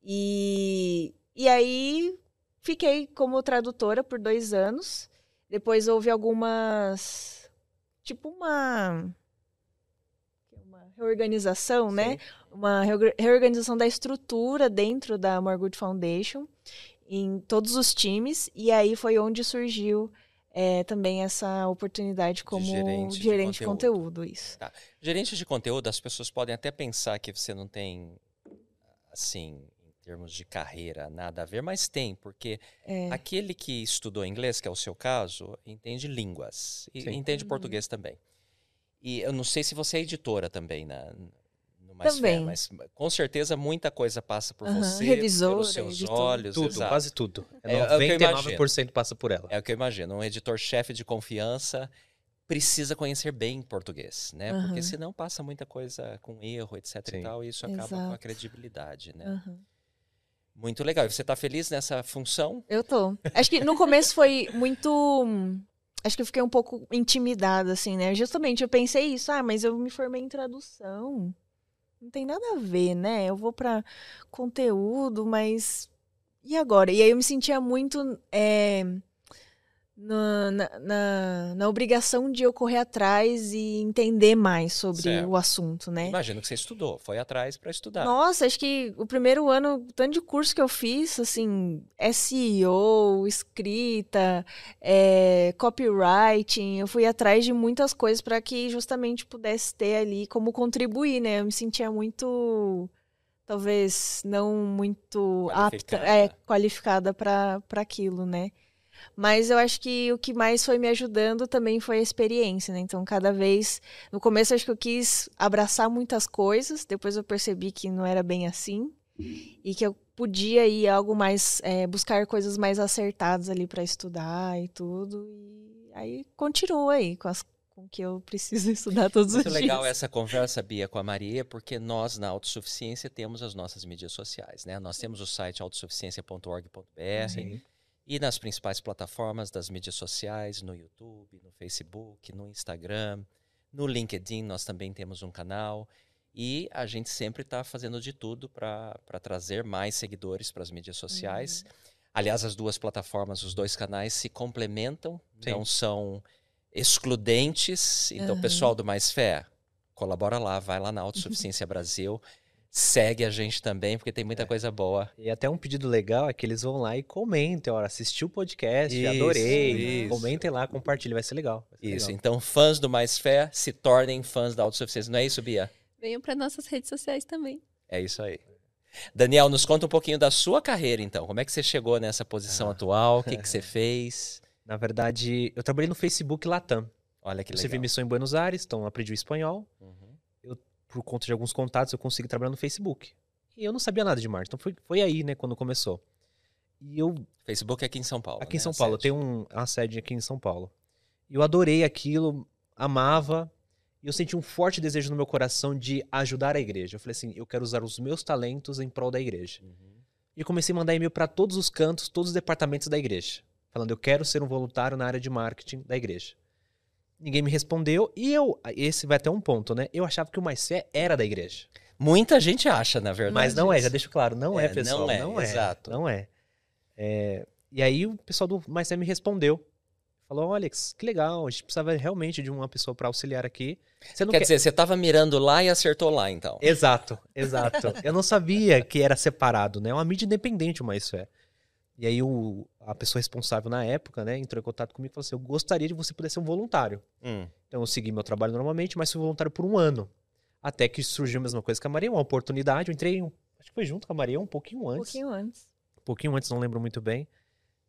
E, e aí, fiquei como tradutora por dois anos. Depois houve algumas. Tipo uma. Uma reorganização, né? Uma reorga- reorganização da estrutura dentro da Morgood Foundation em todos os times e aí foi onde surgiu é, também essa oportunidade como gerente gerente, de de conteúdo, isso. Gerente de conteúdo, as pessoas podem até pensar que você não tem, assim, em termos de carreira, nada a ver, mas tem, porque É. aquele que estudou inglês, que é o seu caso, entende línguas e Sim. entende Uhum. português também. E eu não sei se você é editora também na, Mais Fé, Também. mas com certeza muita coisa passa por Aham, você, revisora, pelos seus olhos, Tudo, exato. quase tudo. É, é o que eu 99% passa por ela. É o que eu imagino. Um editor-chefe de confiança precisa conhecer bem português, né? Porque Aham. senão passa muita coisa com erro, etc e Sim. tal, e isso acaba com a Exato. credibilidade, né? Aham. Muito legal. E você está feliz nessa função? Eu tô. Acho que no começo foi muito. Acho que eu fiquei um pouco intimidada, assim, né? Justamente eu pensei isso, ah, mas eu me formei em tradução. Não tem nada a ver, né? Eu vou pra conteúdo, mas. E agora? E aí eu me sentia muito. é, na, na, na, obrigação de eu correr atrás e entender mais sobre Certo. o assunto, né? Imagino que você estudou, foi atrás para estudar. Nossa, acho que o primeiro ano, tanto de curso que eu fiz, assim, SEO, escrita, é, copywriting, eu fui atrás de muitas coisas para que justamente pudesse ter ali como contribuir, né? Eu me sentia muito, talvez, não muito apta, Qualificada. é, qualificada para aquilo, né? Mas eu acho que o que mais foi me ajudando também foi a experiência, né? Então, cada vez. No começo, acho que eu quis abraçar muitas coisas, depois eu percebi que não era bem assim. E que eu podia ir algo mais. é, buscar coisas mais acertadas ali para estudar e tudo. E aí continua aí com as com que eu preciso *laughs* estudar todos Muito os legal dias. essa conversa, Bia, com a Maria, porque nós, na Autossuficiência, temos as nossas mídias sociais, né? Nós temos o site autossuficiência.org.br Sim. E nas principais plataformas das mídias sociais, no YouTube, no Facebook, no Instagram, no LinkedIn nós também temos um canal e a gente sempre está fazendo de tudo para trazer mais seguidores para as mídias sociais. Aliás, as duas plataformas, os dois canais se complementam, Sim. não são excludentes. Então, Aham. pessoal do Mais Fé, colabora lá, vai lá na Autossuficiência Brasil, segue a gente também, porque tem muita coisa boa. E até um pedido legal é que eles vão lá e comentem, ó, assisti o podcast, Isso, adorei. isso. Comentem lá, compartilhem, vai ser legal. vai ser Isso, legal. então fãs do Mais Fé se tornem fãs da Autossuficiência. Não é isso, Bia? Venham para nossas redes sociais também. É isso aí. Daniel, nos conta um pouquinho da sua carreira, então. Como é que você chegou nessa posição Ah. atual? O que, que você *laughs* fez? Na verdade, eu trabalhei no Facebook Latam. Olha que Eu legal. servi missão em Buenos Aires, então aprendi o espanhol. Uhum. Por conta de alguns contatos, eu consegui trabalhar no Facebook. E eu não sabia nada de marketing, então foi, foi aí, né, quando começou. E eu Facebook é aqui em São Paulo. Aqui em né, São a Paulo, tem um, uma sede aqui em São Paulo. E eu adorei aquilo, amava, e eu senti um forte desejo no meu coração de ajudar a igreja. Eu falei assim, eu quero usar os meus talentos em prol da igreja. Uhum. E eu comecei a mandar e-mail para todos os cantos, todos os departamentos da igreja, falando, eu quero ser um voluntário na área de marketing da igreja. Ninguém me respondeu, e eu, esse vai até um ponto, né? Eu achava que o Mais Fé era da igreja. Muita gente acha, na verdade. Mas não é, já deixo claro, não é, É, pessoal. não é, Não é, exato. Não é. É, E aí o pessoal do Mais Fé me respondeu. Falou, olha, que legal, a gente precisava realmente de uma pessoa para auxiliar aqui. Você não Quer quer... dizer, você estava mirando lá e acertou lá, então. Exato, exato. Eu não sabia que era separado, né? É uma mídia independente o Mais Fé. E aí o, a pessoa responsável na época, né, entrou em contato comigo e falou assim, eu gostaria de você poder ser um voluntário. Hum. Então eu segui meu trabalho normalmente, mas fui voluntário por um ano. Até que surgiu a mesma coisa que a Maria, uma oportunidade. Eu entrei, um- acho que foi junto com a Maria um pouquinho Um antes. pouquinho antes. Um pouquinho antes, não lembro muito bem.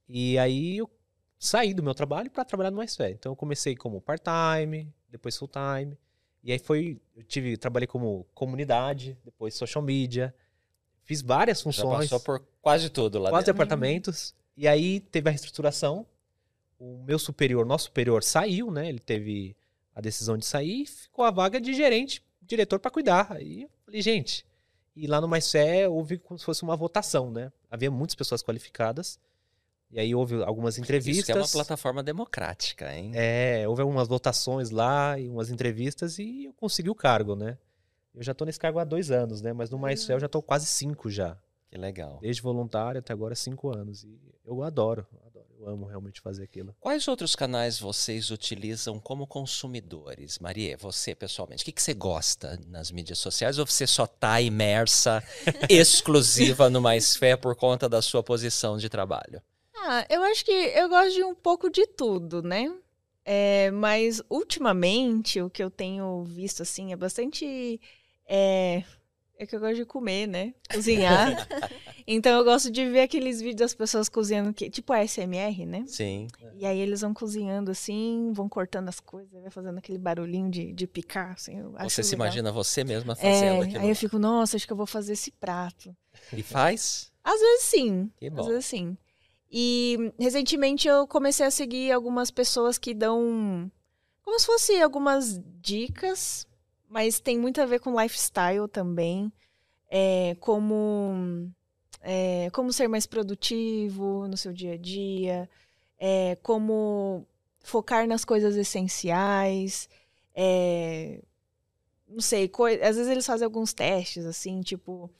E aí eu saí do meu trabalho para trabalhar no Mais Fé. Então eu comecei como part-time, depois full-time. E aí foi, eu tive, trabalhei como comunidade, depois social media. Fiz várias Já funções, passou por quase tudo lá quase dentro. departamentos. E aí teve a reestruturação. O meu superior, nosso superior saiu, né? Ele teve a decisão de sair e ficou a vaga de gerente, diretor para cuidar. Aí eu falei, gente, e lá no Mais Fé houve como se fosse uma votação, né? Havia muitas pessoas qualificadas. E aí houve algumas entrevistas. Isso que é uma plataforma democrática, hein? É, houve algumas votações lá e umas entrevistas e eu consegui o cargo, né? Eu já tô nesse cargo há dois anos, né? Mas no Mais Fé eu já tô quase cinco já. Que legal. Desde voluntário até agora cinco anos. E eu adoro, adoro. Eu amo realmente fazer aquilo. Quais outros canais vocês utilizam como consumidores? Maria, você pessoalmente, o que, que você gosta nas mídias sociais ou você só está imersa, *laughs* exclusiva no Mais Fé por conta da sua posição de trabalho? Ah, eu acho que eu gosto de um pouco de tudo, né? É, mas ultimamente o que eu tenho visto assim é bastante. É, é que eu gosto de comer, né? Cozinhar. *laughs* então eu gosto de ver aqueles vídeos das pessoas cozinhando, que, tipo a SMR, né? Sim. E aí eles vão cozinhando assim, vão cortando as coisas, vai fazendo aquele barulhinho de, de picar, assim. Você se legal. imagina você mesma É, fazendo aquilo. aí eu fico, nossa, acho que eu vou fazer esse prato. E faz? Às vezes sim. Que Às bom. vezes sim. E recentemente eu comecei a seguir algumas pessoas que dão como se fosse algumas dicas, mas tem muito a ver com lifestyle também. É, como, é, como ser mais produtivo no seu dia a dia, é, como focar nas coisas essenciais. é, não sei, às vezes eles fazem alguns testes, assim, tipo,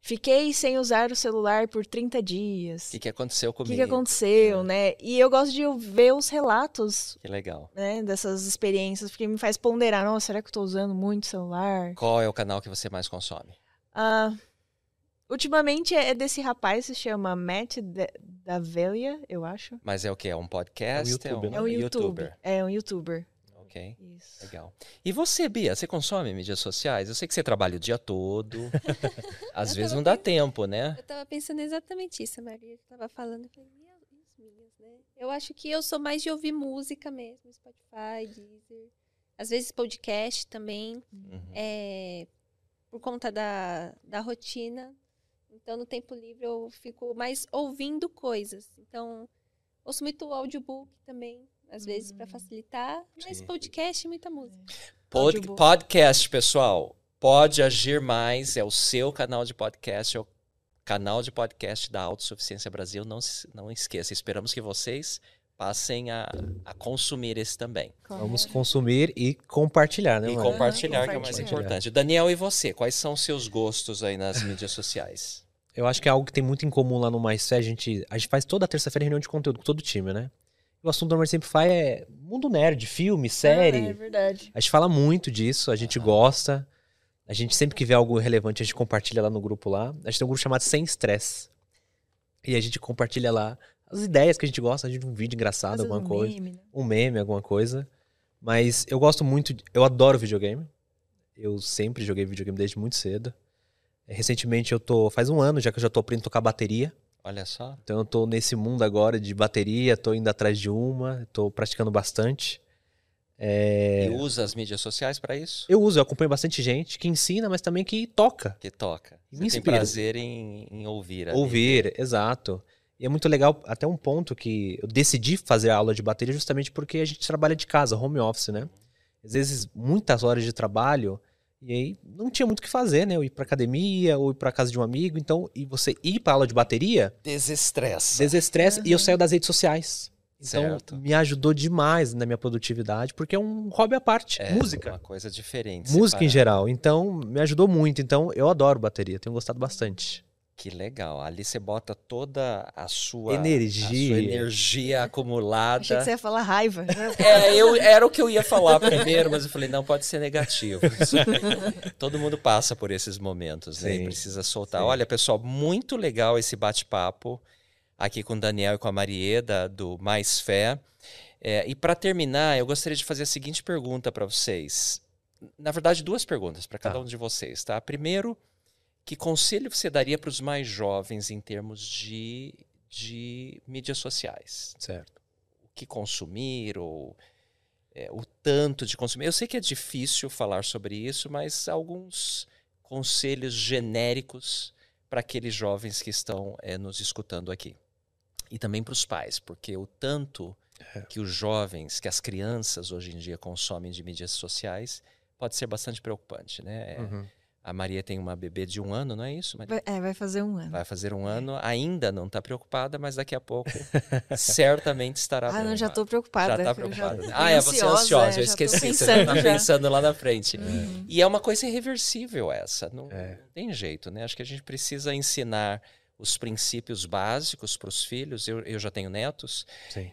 fiquei sem usar o celular por 30 dias. O que, que aconteceu O comigo? que, que aconteceu, né? E eu gosto de ver os relatos Que legal. né, dessas experiências, porque me faz ponderar, nossa, será que eu tô usando muito celular? Qual é o canal que você mais consome? Ah, ultimamente é desse rapaz, se chama Matt Da- Davelia, eu acho. Mas é o que? É um podcast? É um YouTube, né? É um youtuber. youtuber. É um youtuber. Ok, Isso. legal. E você, Bia, você consome mídias sociais? Eu sei que você trabalha o dia todo. *laughs* Às Eu vezes não dá tempo, né? Eu tava pensando exatamente isso, Maria tava falando. Eu falei, "Meu, e as minhas, né? Eu acho que eu sou mais de ouvir música mesmo, Spotify, Deezer. Às vezes podcast também, Uhum. é, por conta da, da rotina. Então, no tempo livre, eu fico mais ouvindo coisas. Então, ouço muito audiobook também, às vezes, para facilitar. Mas Sim. podcast e muita música. Pod- Audiobook. podcast, pessoal. Pode agir mais. É o seu canal de podcast, é o canal de podcast da Autossuficiência Brasil. Não, se- não esqueça. Esperamos que vocês passem a, a consumir esse também. Vamos consumir e compartilhar, né, e mano? compartilhar, que é o mais importante. Daniel, e você? Quais são os seus gostos aí nas mídias sociais? Eu acho que é algo que tem muito em comum lá no Mais Fé. A gente, a gente faz toda terça-feira reunião de conteúdo com todo o time, né? O assunto normalmente sempre faz é mundo nerd, filme, série. Ah, é verdade. A gente fala muito disso, a gente gosta. A gente sempre que vê algo relevante, a gente compartilha lá no grupo lá. A gente tem um grupo chamado Sem Estresse. E a gente compartilha lá as ideias que a gente gosta, a gente um vídeo engraçado, alguma um coisa. meme, né? um meme, alguma coisa. Mas eu gosto muito, eu adoro videogame. Eu sempre joguei videogame desde muito cedo. Recentemente eu tô, faz um ano já que eu já tô aprendendo a tocar bateria. Olha só. Então eu tô nesse mundo agora de bateria, tô indo atrás de uma, tô praticando bastante. E usa as mídias sociais para isso? Eu uso, eu acompanho bastante gente que ensina, mas também que toca. Que toca. Me Você tem inspira. prazer em, em ouvir. Ouvir, exato. E é muito legal, até um ponto que eu decidi fazer a aula de bateria justamente porque a gente trabalha de casa, home office, né? Às vezes, muitas horas de trabalho, e aí não tinha muito o que fazer, né? Eu ir pra academia, ou ir pra casa de um amigo, então, e você ir pra aula de bateria, Desestressa. desestressa, e eu saio das redes sociais. Então, Certo. me ajudou demais na minha produtividade, porque é um hobby à parte, É, música. Uma coisa diferente. Música em separada. geral. Então, me ajudou muito. Então, eu adoro bateria, tenho gostado bastante. Que legal. Ali você bota toda a sua Energia. a sua energia acumulada. Achei que você ia falar raiva. né? *laughs* É, eu, era o que eu ia falar primeiro, mas eu falei, não, pode ser negativo. *laughs* Todo mundo passa por esses momentos, né? E precisa soltar. sim. Olha, pessoal, muito legal esse bate-papo aqui com o Daniel e com a Marieda, do Mais Fé. É, e para terminar, eu gostaria de fazer a seguinte pergunta para vocês. Na verdade, duas perguntas para cada Tá. um de vocês, tá? Primeiro, que conselho você daria para os mais jovens em termos de, de mídias sociais? Certo. o que consumir ou é, o tanto de consumir. Eu sei que é difícil falar sobre isso, mas alguns conselhos genéricos para aqueles jovens que estão é, nos escutando aqui. E também para os pais, porque o tanto que os jovens, que as crianças hoje em dia consomem de mídias sociais pode ser bastante preocupante, né? É, Uhum. A Maria tem uma bebê de um ano, não é isso, Maria? Vai, é, vai fazer um ano. Vai fazer um ano, ainda não está preocupada, mas daqui a pouco *laughs* certamente estará Ah, não, já preocupada. tô preocpada. Já tá Eu preocupada. tô né? Ah, é, você é ansiosa, eu já tô esqueci. Você pensando tá já. pensando lá na frente. Uhum. E é uma coisa irreversível essa. Não, É. não tem jeito, né? Acho que a gente precisa ensinar os princípios básicos para os filhos. Eu, eu já tenho netos. Sim.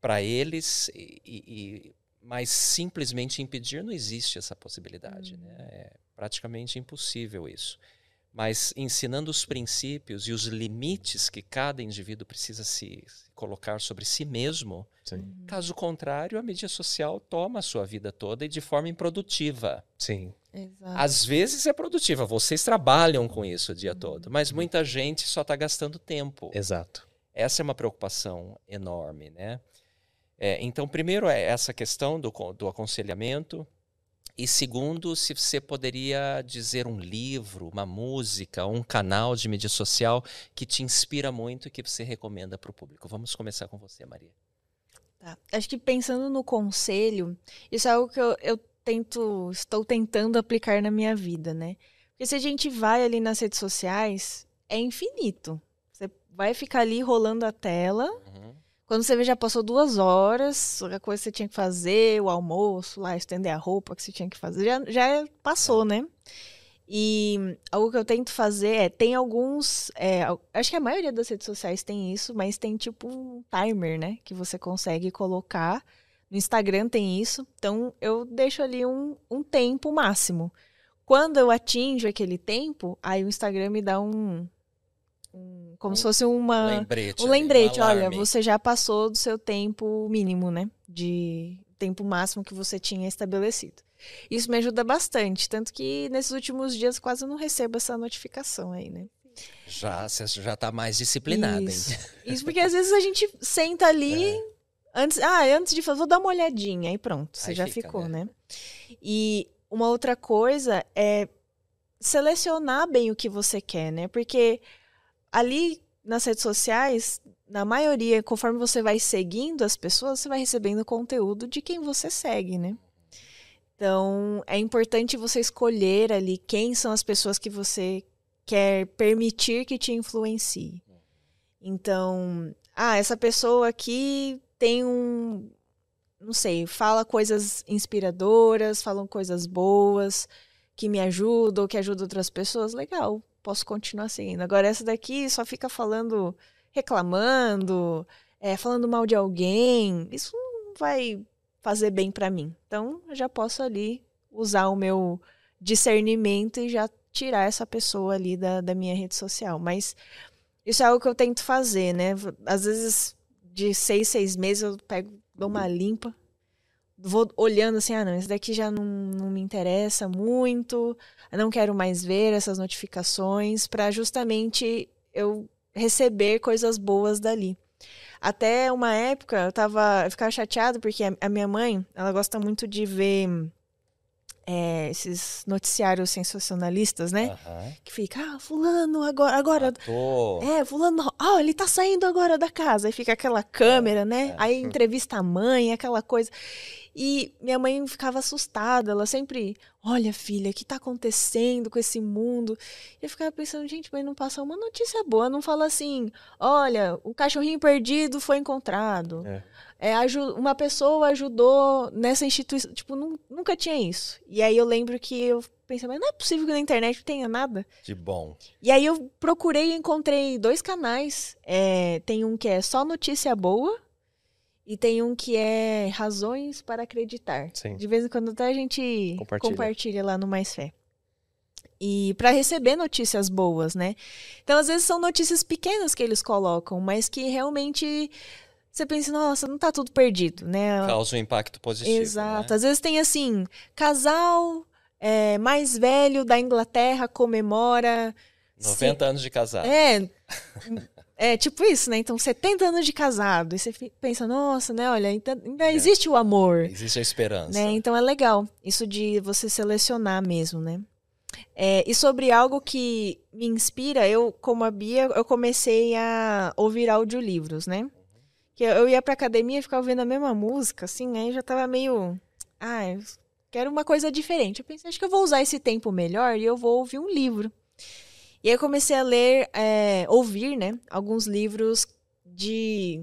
Para eles, e, e- mas simplesmente impedir não existe essa possibilidade. Né? É praticamente impossível isso. Mas ensinando os princípios e os limites que cada indivíduo precisa se colocar sobre si mesmo, Sim. Caso contrário, a mídia social toma a sua vida toda e de forma improdutiva. Sim. Exato. Às vezes é produtiva, vocês trabalham com isso o dia Uhum. todo, mas muita gente só está gastando tempo. Exato. Essa é uma preocupação enorme, né? É, então, primeiro é essa questão do, do aconselhamento. E segundo, se você poderia dizer um livro, uma música, um canal de mídia social que te inspira muito e que você recomenda para o público. Vamos começar com você, Maria. Tá. Acho que pensando no conselho, isso é algo que eu, eu tento, estou tentando aplicar na minha vida, né? Porque se a gente vai ali nas redes sociais, é infinito. Você vai ficar ali rolando a tela. Quando você vê, já passou duas horas, a coisa que você tinha que fazer, o almoço, lá, estender a roupa que você tinha que fazer, já, já passou, né? E algo que eu tento fazer é, tem alguns, é, acho que a maioria das redes sociais tem isso, mas tem tipo um timer, né? Que você consegue colocar. No Instagram tem isso, então eu deixo ali um, um tempo máximo. Quando eu atinjo aquele tempo, aí o Instagram me dá um, um como Um se fosse uma lembrete. um lembrete, olha, alarme. você já passou do seu tempo mínimo, né? De tempo máximo que você tinha estabelecido. Isso me ajuda bastante, tanto que nesses últimos dias quase não recebo essa notificação aí, né? Já, você já está mais disciplinada, Isso. hein? Isso porque às vezes a gente senta ali *laughs* É. antes, ah, antes de fazer, vou dar uma olhadinha, aí pronto, você Aí já fica, ficou, né? né? E uma outra coisa é selecionar bem o que você quer, né? Porque ali nas redes sociais, na maioria, conforme você vai seguindo as pessoas, você vai recebendo conteúdo de quem você segue, né? Então, é importante você escolher ali quem são as pessoas que você quer permitir que te influencie. Então, ah, essa pessoa aqui tem um, não sei, fala coisas inspiradoras, falam coisas boas, que me ajudam, que ajudam outras pessoas, legal, posso continuar seguindo. Agora, essa daqui só fica falando, reclamando, é, falando mal de alguém, isso não vai fazer bem pra mim. Então, eu já posso ali usar o meu discernimento e já tirar essa pessoa ali da, da minha rede social. Mas isso é algo que eu tento fazer, né? Às vezes, de seis, seis meses, eu pego, dou uma limpa, vou olhando assim, ah, não, esse daqui já não, não me interessa muito, não quero mais ver essas notificações, para justamente eu receber coisas boas dali. Até uma época eu tava, eu ficava chateado porque a, a minha mãe, ela gosta muito de ver é, esses noticiários sensacionalistas, né? Aham. Que fica, ah, fulano, agora, agora, Ator. é, fulano, ó, ele tá saindo agora da casa. Aí fica aquela câmera, né? é. Aí entrevista a mãe, aquela coisa. E minha mãe ficava assustada, ela sempre, olha, filha, o que tá acontecendo com esse mundo? E eu ficava pensando, gente, mas não passa uma notícia boa, não fala assim, olha, o cachorrinho perdido foi encontrado. É. É, uma pessoa ajudou nessa instituição, tipo, nun- nunca tinha isso. E aí eu lembro que eu pensei, mas não é possível que na internet tenha nada. De bom. E aí eu procurei e encontrei dois canais. É, tem um que é só notícia boa e tem um que é razões para acreditar. Sim. De vez em quando até a gente Compartilha. compartilha, lá no Mais Fé. E para receber notícias boas, né? Então às vezes são notícias pequenas que eles colocam, mas que realmente você pensa, nossa, não tá tudo perdido, né? Causa um impacto positivo. Exato. né? Às vezes tem assim, casal é, mais velho da Inglaterra comemora 90 anos de casado. é, *laughs* é tipo isso, né? Então, 70 anos de casado. E você pensa, nossa, né? Olha, ainda, ainda existe o amor. Existe a esperança. Né? Então é legal isso de você selecionar mesmo, né? É, e sobre algo que me inspira, eu, como a Bia, eu comecei a ouvir audiolivros, né? Que eu- ia pra academia e ficava ouvindo a mesma música, assim, aí já tava meio. Ah, eu quero uma coisa diferente. Eu pensei, acho que eu vou usar esse tempo melhor e eu vou ouvir um livro. E aí eu comecei a ler, é, ouvir, né? Alguns livros de.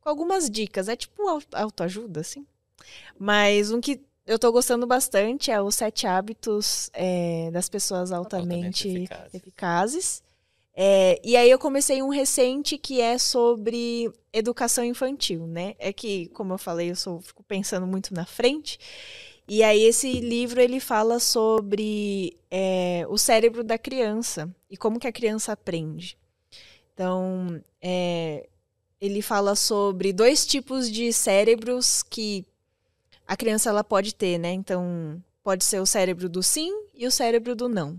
com algumas dicas. É tipo au- autoajuda, assim. Mas um que eu tô gostando bastante é os Sete Hábitos é, das Pessoas Altamente, Altamente Eficazes. Eficazes. É, e aí eu comecei um recente que é sobre educação infantil, né? É que, como eu falei, eu sou, fico pensando muito na frente. E aí esse livro ele fala sobre é, o cérebro da criança e como que a criança aprende. Então, é, ele fala sobre dois tipos de cérebros que a criança ela pode ter, né? Então, pode ser o cérebro do sim e o cérebro do não.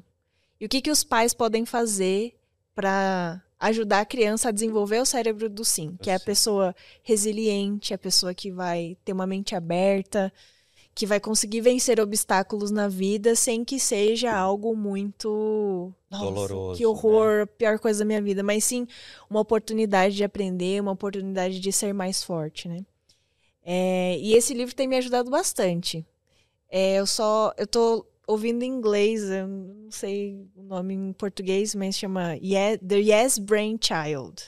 E o que, que os pais podem fazer para ajudar a criança a desenvolver o cérebro do sim, que é a pessoa resiliente, a pessoa que vai ter uma mente aberta, que vai conseguir vencer obstáculos na vida sem que seja algo muito Nossa, doloroso. Que horror, né? pior coisa da minha vida, mas sim uma oportunidade de aprender, uma oportunidade de ser mais forte, né? É, e esse livro tem me ajudado bastante. É, eu só eu tô ouvindo em inglês, eu não sei o nome em português, mas chama yes, The Yes Brain Child.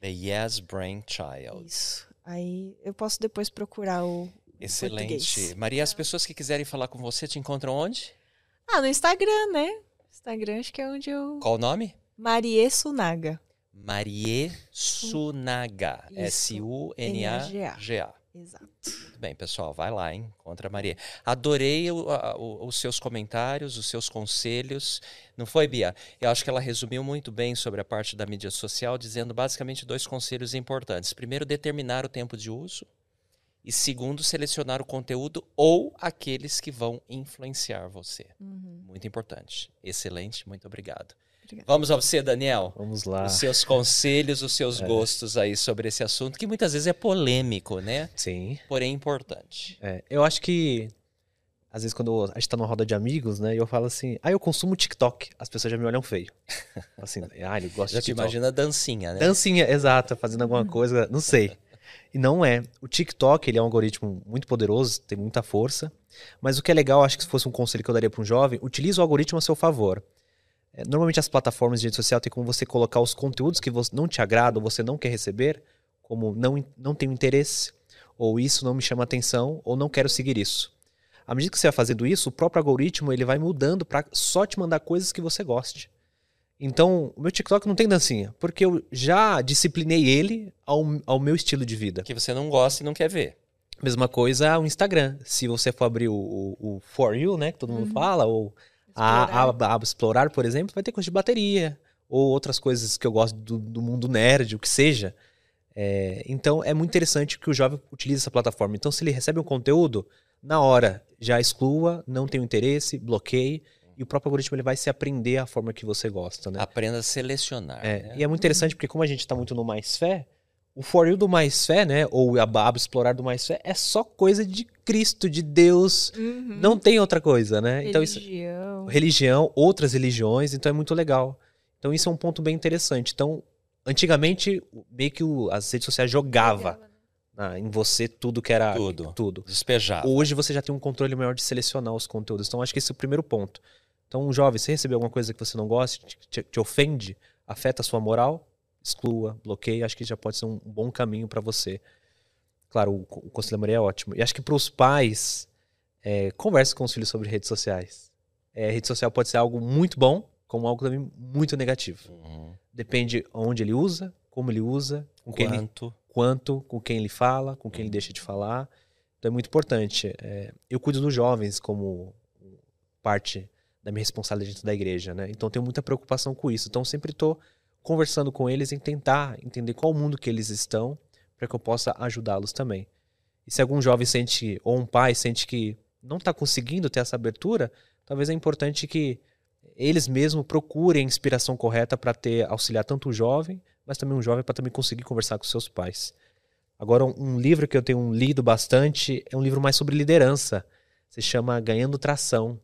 The Yes Brain Child. Isso. Aí eu posso depois procurar o, Excelente. Português. Maria, as pessoas que quiserem falar com você te encontram onde? Ah, no Instagram, né? Instagram acho que é onde eu. Qual o nome? Marie Sunaga. Marie Sunaga. S-U-N-A-G-A. Exato. Muito bem, pessoal, vai lá, hein? Contra a Maria. Adorei o, a, o, os seus comentários, os seus conselhos. Não foi, Bia? Eu acho que ela resumiu muito bem sobre a parte da mídia social, dizendo basicamente dois conselhos importantes. Primeiro, determinar o tempo de uso. E segundo, selecionar o conteúdo ou aqueles que vão influenciar você. Uhum. Muito importante. Excelente, muito obrigado. Obrigada. Vamos a você, Daniel. Vamos lá. Os seus conselhos, os seus *laughs* É. gostos aí sobre esse assunto, que muitas vezes é polêmico, né? Sim. Porém importante. É, eu acho que, às vezes, quando a gente tá numa roda de amigos, né, e eu falo assim, ah, eu consumo TikTok, as pessoas já me olham feio. *laughs* Assim, ah, ele gosta Já de te TikTok. imagina a dancinha, né? Dancinha, exato, fazendo alguma coisa, não sei. E não é. O TikTok, ele é um algoritmo muito poderoso, tem muita força. Mas o que é legal, acho que se fosse um conselho que eu daria para um jovem, utilize o algoritmo a seu favor. É, Normalmente as plataformas de rede social tem como você colocar os conteúdos que não te agradam, você não quer receber, como não, não tenho interesse, ou isso não me chama atenção, ou não quero seguir isso. À medida que você vai fazendo isso, o próprio algoritmo ele vai mudando para só te mandar coisas que você goste. Então, o meu TikTok não tem dancinha, porque eu já disciplinei ele ao, ao meu estilo de vida. Que você não gosta e não quer ver. Mesma coisa o Instagram. Se você for abrir o, o, o For You, né, que todo mundo fala, ou a, a, a- a explorar, por exemplo, vai ter coisa de bateria, ou outras coisas que eu gosto do, do mundo nerd, o que seja. É, então, é muito interessante que o jovem utilize essa plataforma. Então, se ele recebe um conteúdo, na hora já exclua, não tem interesse, bloqueie, e o próprio algoritmo ele vai se aprender a forma que você gosta, né? Aprenda a selecionar. É, né? E é muito interessante porque como a gente está muito no Mais Fé, o For You do Mais Fé, né, ou a Aba Explorar do Mais Fé, é só coisa de Cristo, de Deus, Uhum. não tem outra coisa, né? Então isso, Religião. religião, outras religiões, então é muito legal. Então isso é um ponto bem interessante. Então, antigamente, meio que o- as redes sociais jogava ah, em você tudo que era Tudo. tudo. Despejar. Hoje você já tem um controle maior de selecionar os conteúdos. Então, acho que esse é o primeiro ponto. Então, jovem, se receber alguma coisa que você não gosta, te, te- ofende, afeta a sua moral, exclua, bloqueie. Acho que já pode ser um bom caminho para você. Claro, o, o Conselho da Maria é ótimo. E acho que para os pais, é, converse com os filhos sobre redes sociais. É, rede social pode ser algo muito bom, como algo também muito negativo. Uhum. Depende onde ele usa, como ele usa, com quem ele Quanto? quanto, com quem ele fala, com quem ele deixa de falar. Então é muito importante. É, eu cuido dos jovens como parte da minha responsabilidade dentro da igreja, né? Então tenho muita preocupação com isso. Então sempre estou conversando com eles em tentar entender qual mundo que eles estão para que eu possa ajudá-los também. E se algum jovem sente, ou um pai sente que não está conseguindo ter essa abertura, talvez é importante que eles mesmos procurem a inspiração correta para ter auxiliar tanto o jovem, mas também um jovem para também conseguir conversar com seus pais. Agora, um livro que eu tenho lido bastante é um livro mais sobre liderança. Se chama Ganhando Tração.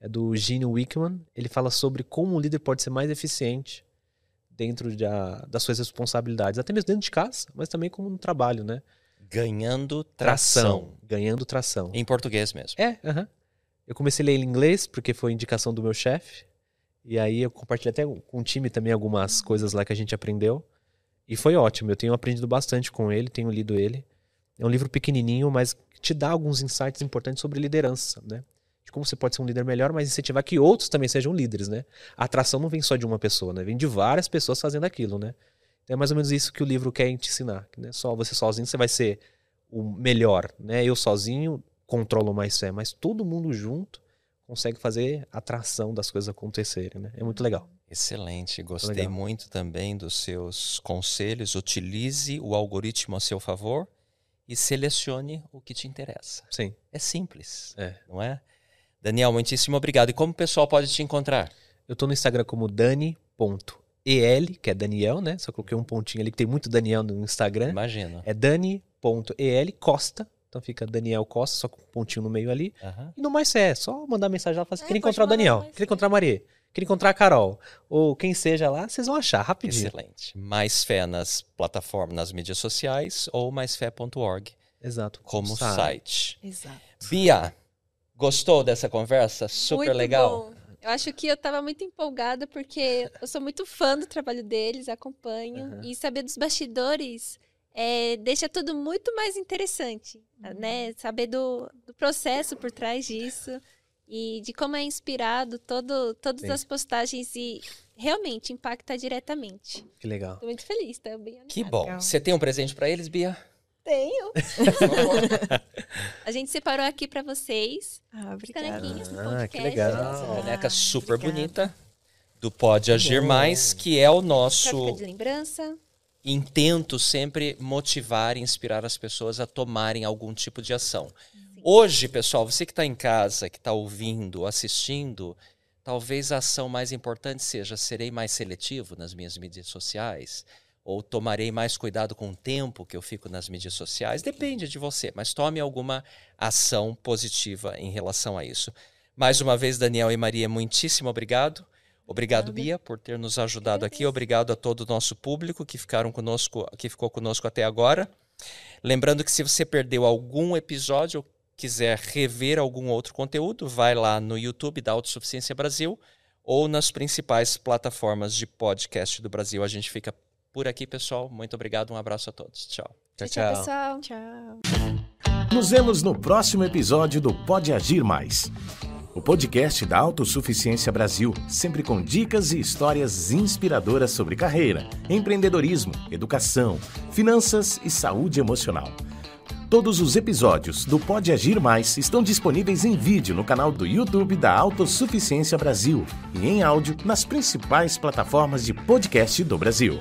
É do Gene Wickman. Ele fala sobre como um líder pode ser mais eficiente dentro da- das suas responsabilidades, até mesmo dentro de casa, mas também como no trabalho, né? Ganhando tração. Ganhando tração. Em português mesmo. É, aham. Eu comecei a ler em inglês, porque foi indicação do meu chefe. E aí eu compartilhei até com o time também algumas coisas lá que a gente aprendeu. E foi ótimo. Eu tenho aprendido bastante com ele, tenho lido ele. É um livro pequenininho, mas te dá alguns insights importantes sobre liderança, né? De como você pode ser um líder melhor, mas incentivar que outros também sejam líderes, né? A atração não vem só de uma pessoa, né? Vem de várias pessoas fazendo aquilo, né? É mais ou menos isso que o livro quer te ensinar. Que não é só você sozinho você vai ser o melhor, né? Eu sozinho controlo mais fé, mas todo mundo junto consegue fazer a atração das coisas acontecerem, né? É muito legal. Excelente. Gostei Legal. muito também dos seus conselhos. Utilize o algoritmo a seu favor e selecione o que te interessa. Sim. É simples, É. não é? Daniel, muitíssimo obrigado. E como o pessoal pode te encontrar? Eu tô no Instagram como dani.el, que é Daniel, né? Só coloquei um pontinho ali, que tem muito Daniel no Instagram. Imagino. É dani.el Costa. Então fica Daniel Costa, só com um pontinho no meio ali. Aham. E no mais é, só mandar mensagem lá, falar assim, É, queria encontrar o Daniel, queria encontrar a Maria, queria encontrar a Carol, ou quem seja lá, vocês vão achar rapidinho. Excelente. Mais fé nas plataformas, nas mídias sociais ou maisfé.org Exato. como Sabe. site. Exato. Bia, gostou dessa conversa? Super muito legal. Bom. Eu acho que eu estava muito empolgada porque eu sou muito fã do trabalho deles, acompanho Aham. e saber dos bastidores é, deixa tudo muito mais interessante, né? Saber do, do processo por trás disso e de como é inspirado todo, todas Sim. as postagens e realmente impacta diretamente. Que legal. Estou muito feliz, tá bem animada. Que bom. Legal. Você tem um presente para eles, Bia? Tenho. A gente separou aqui para vocês Ah, obrigada. canequinhas do Ah, podcast. que legal. Ah, caneca super obrigada. bonita do Pode Agir. Mais, que é o nosso de lembrança. intento sempre motivar e inspirar as pessoas a tomarem algum tipo de ação. Hoje, pessoal, você que está em casa, que está ouvindo, assistindo, talvez a ação mais importante seja serei mais seletivo nas minhas mídias sociais ou tomarei mais cuidado com o tempo que eu fico nas mídias sociais. Depende de você, mas tome alguma ação positiva em relação a isso. Mais uma vez, Daniel e Maria, muitíssimo obrigado. Obrigado. Bia, por ter nos ajudado aqui. Obrigado a todo o nosso público que ficaram conosco, que ficou conosco até agora. Lembrando que se você perdeu algum episódio ou quiser rever algum outro conteúdo, vai lá no YouTube da Autossuficiência Brasil ou nas principais plataformas de podcast do Brasil. A gente fica por aqui, pessoal. Muito obrigado, um abraço a todos. Tchau. Tchau, tchau, tchau. pessoal. Tchau. Nos vemos no próximo episódio do Pode Agir Mais. O podcast da Autossuficiência Brasil, sempre com dicas e histórias inspiradoras sobre carreira, empreendedorismo, educação, finanças e saúde emocional. Todos os episódios do Pode Agir Mais estão disponíveis em vídeo no canal do YouTube da Autossuficiência Brasil e em áudio nas principais plataformas de podcast do Brasil.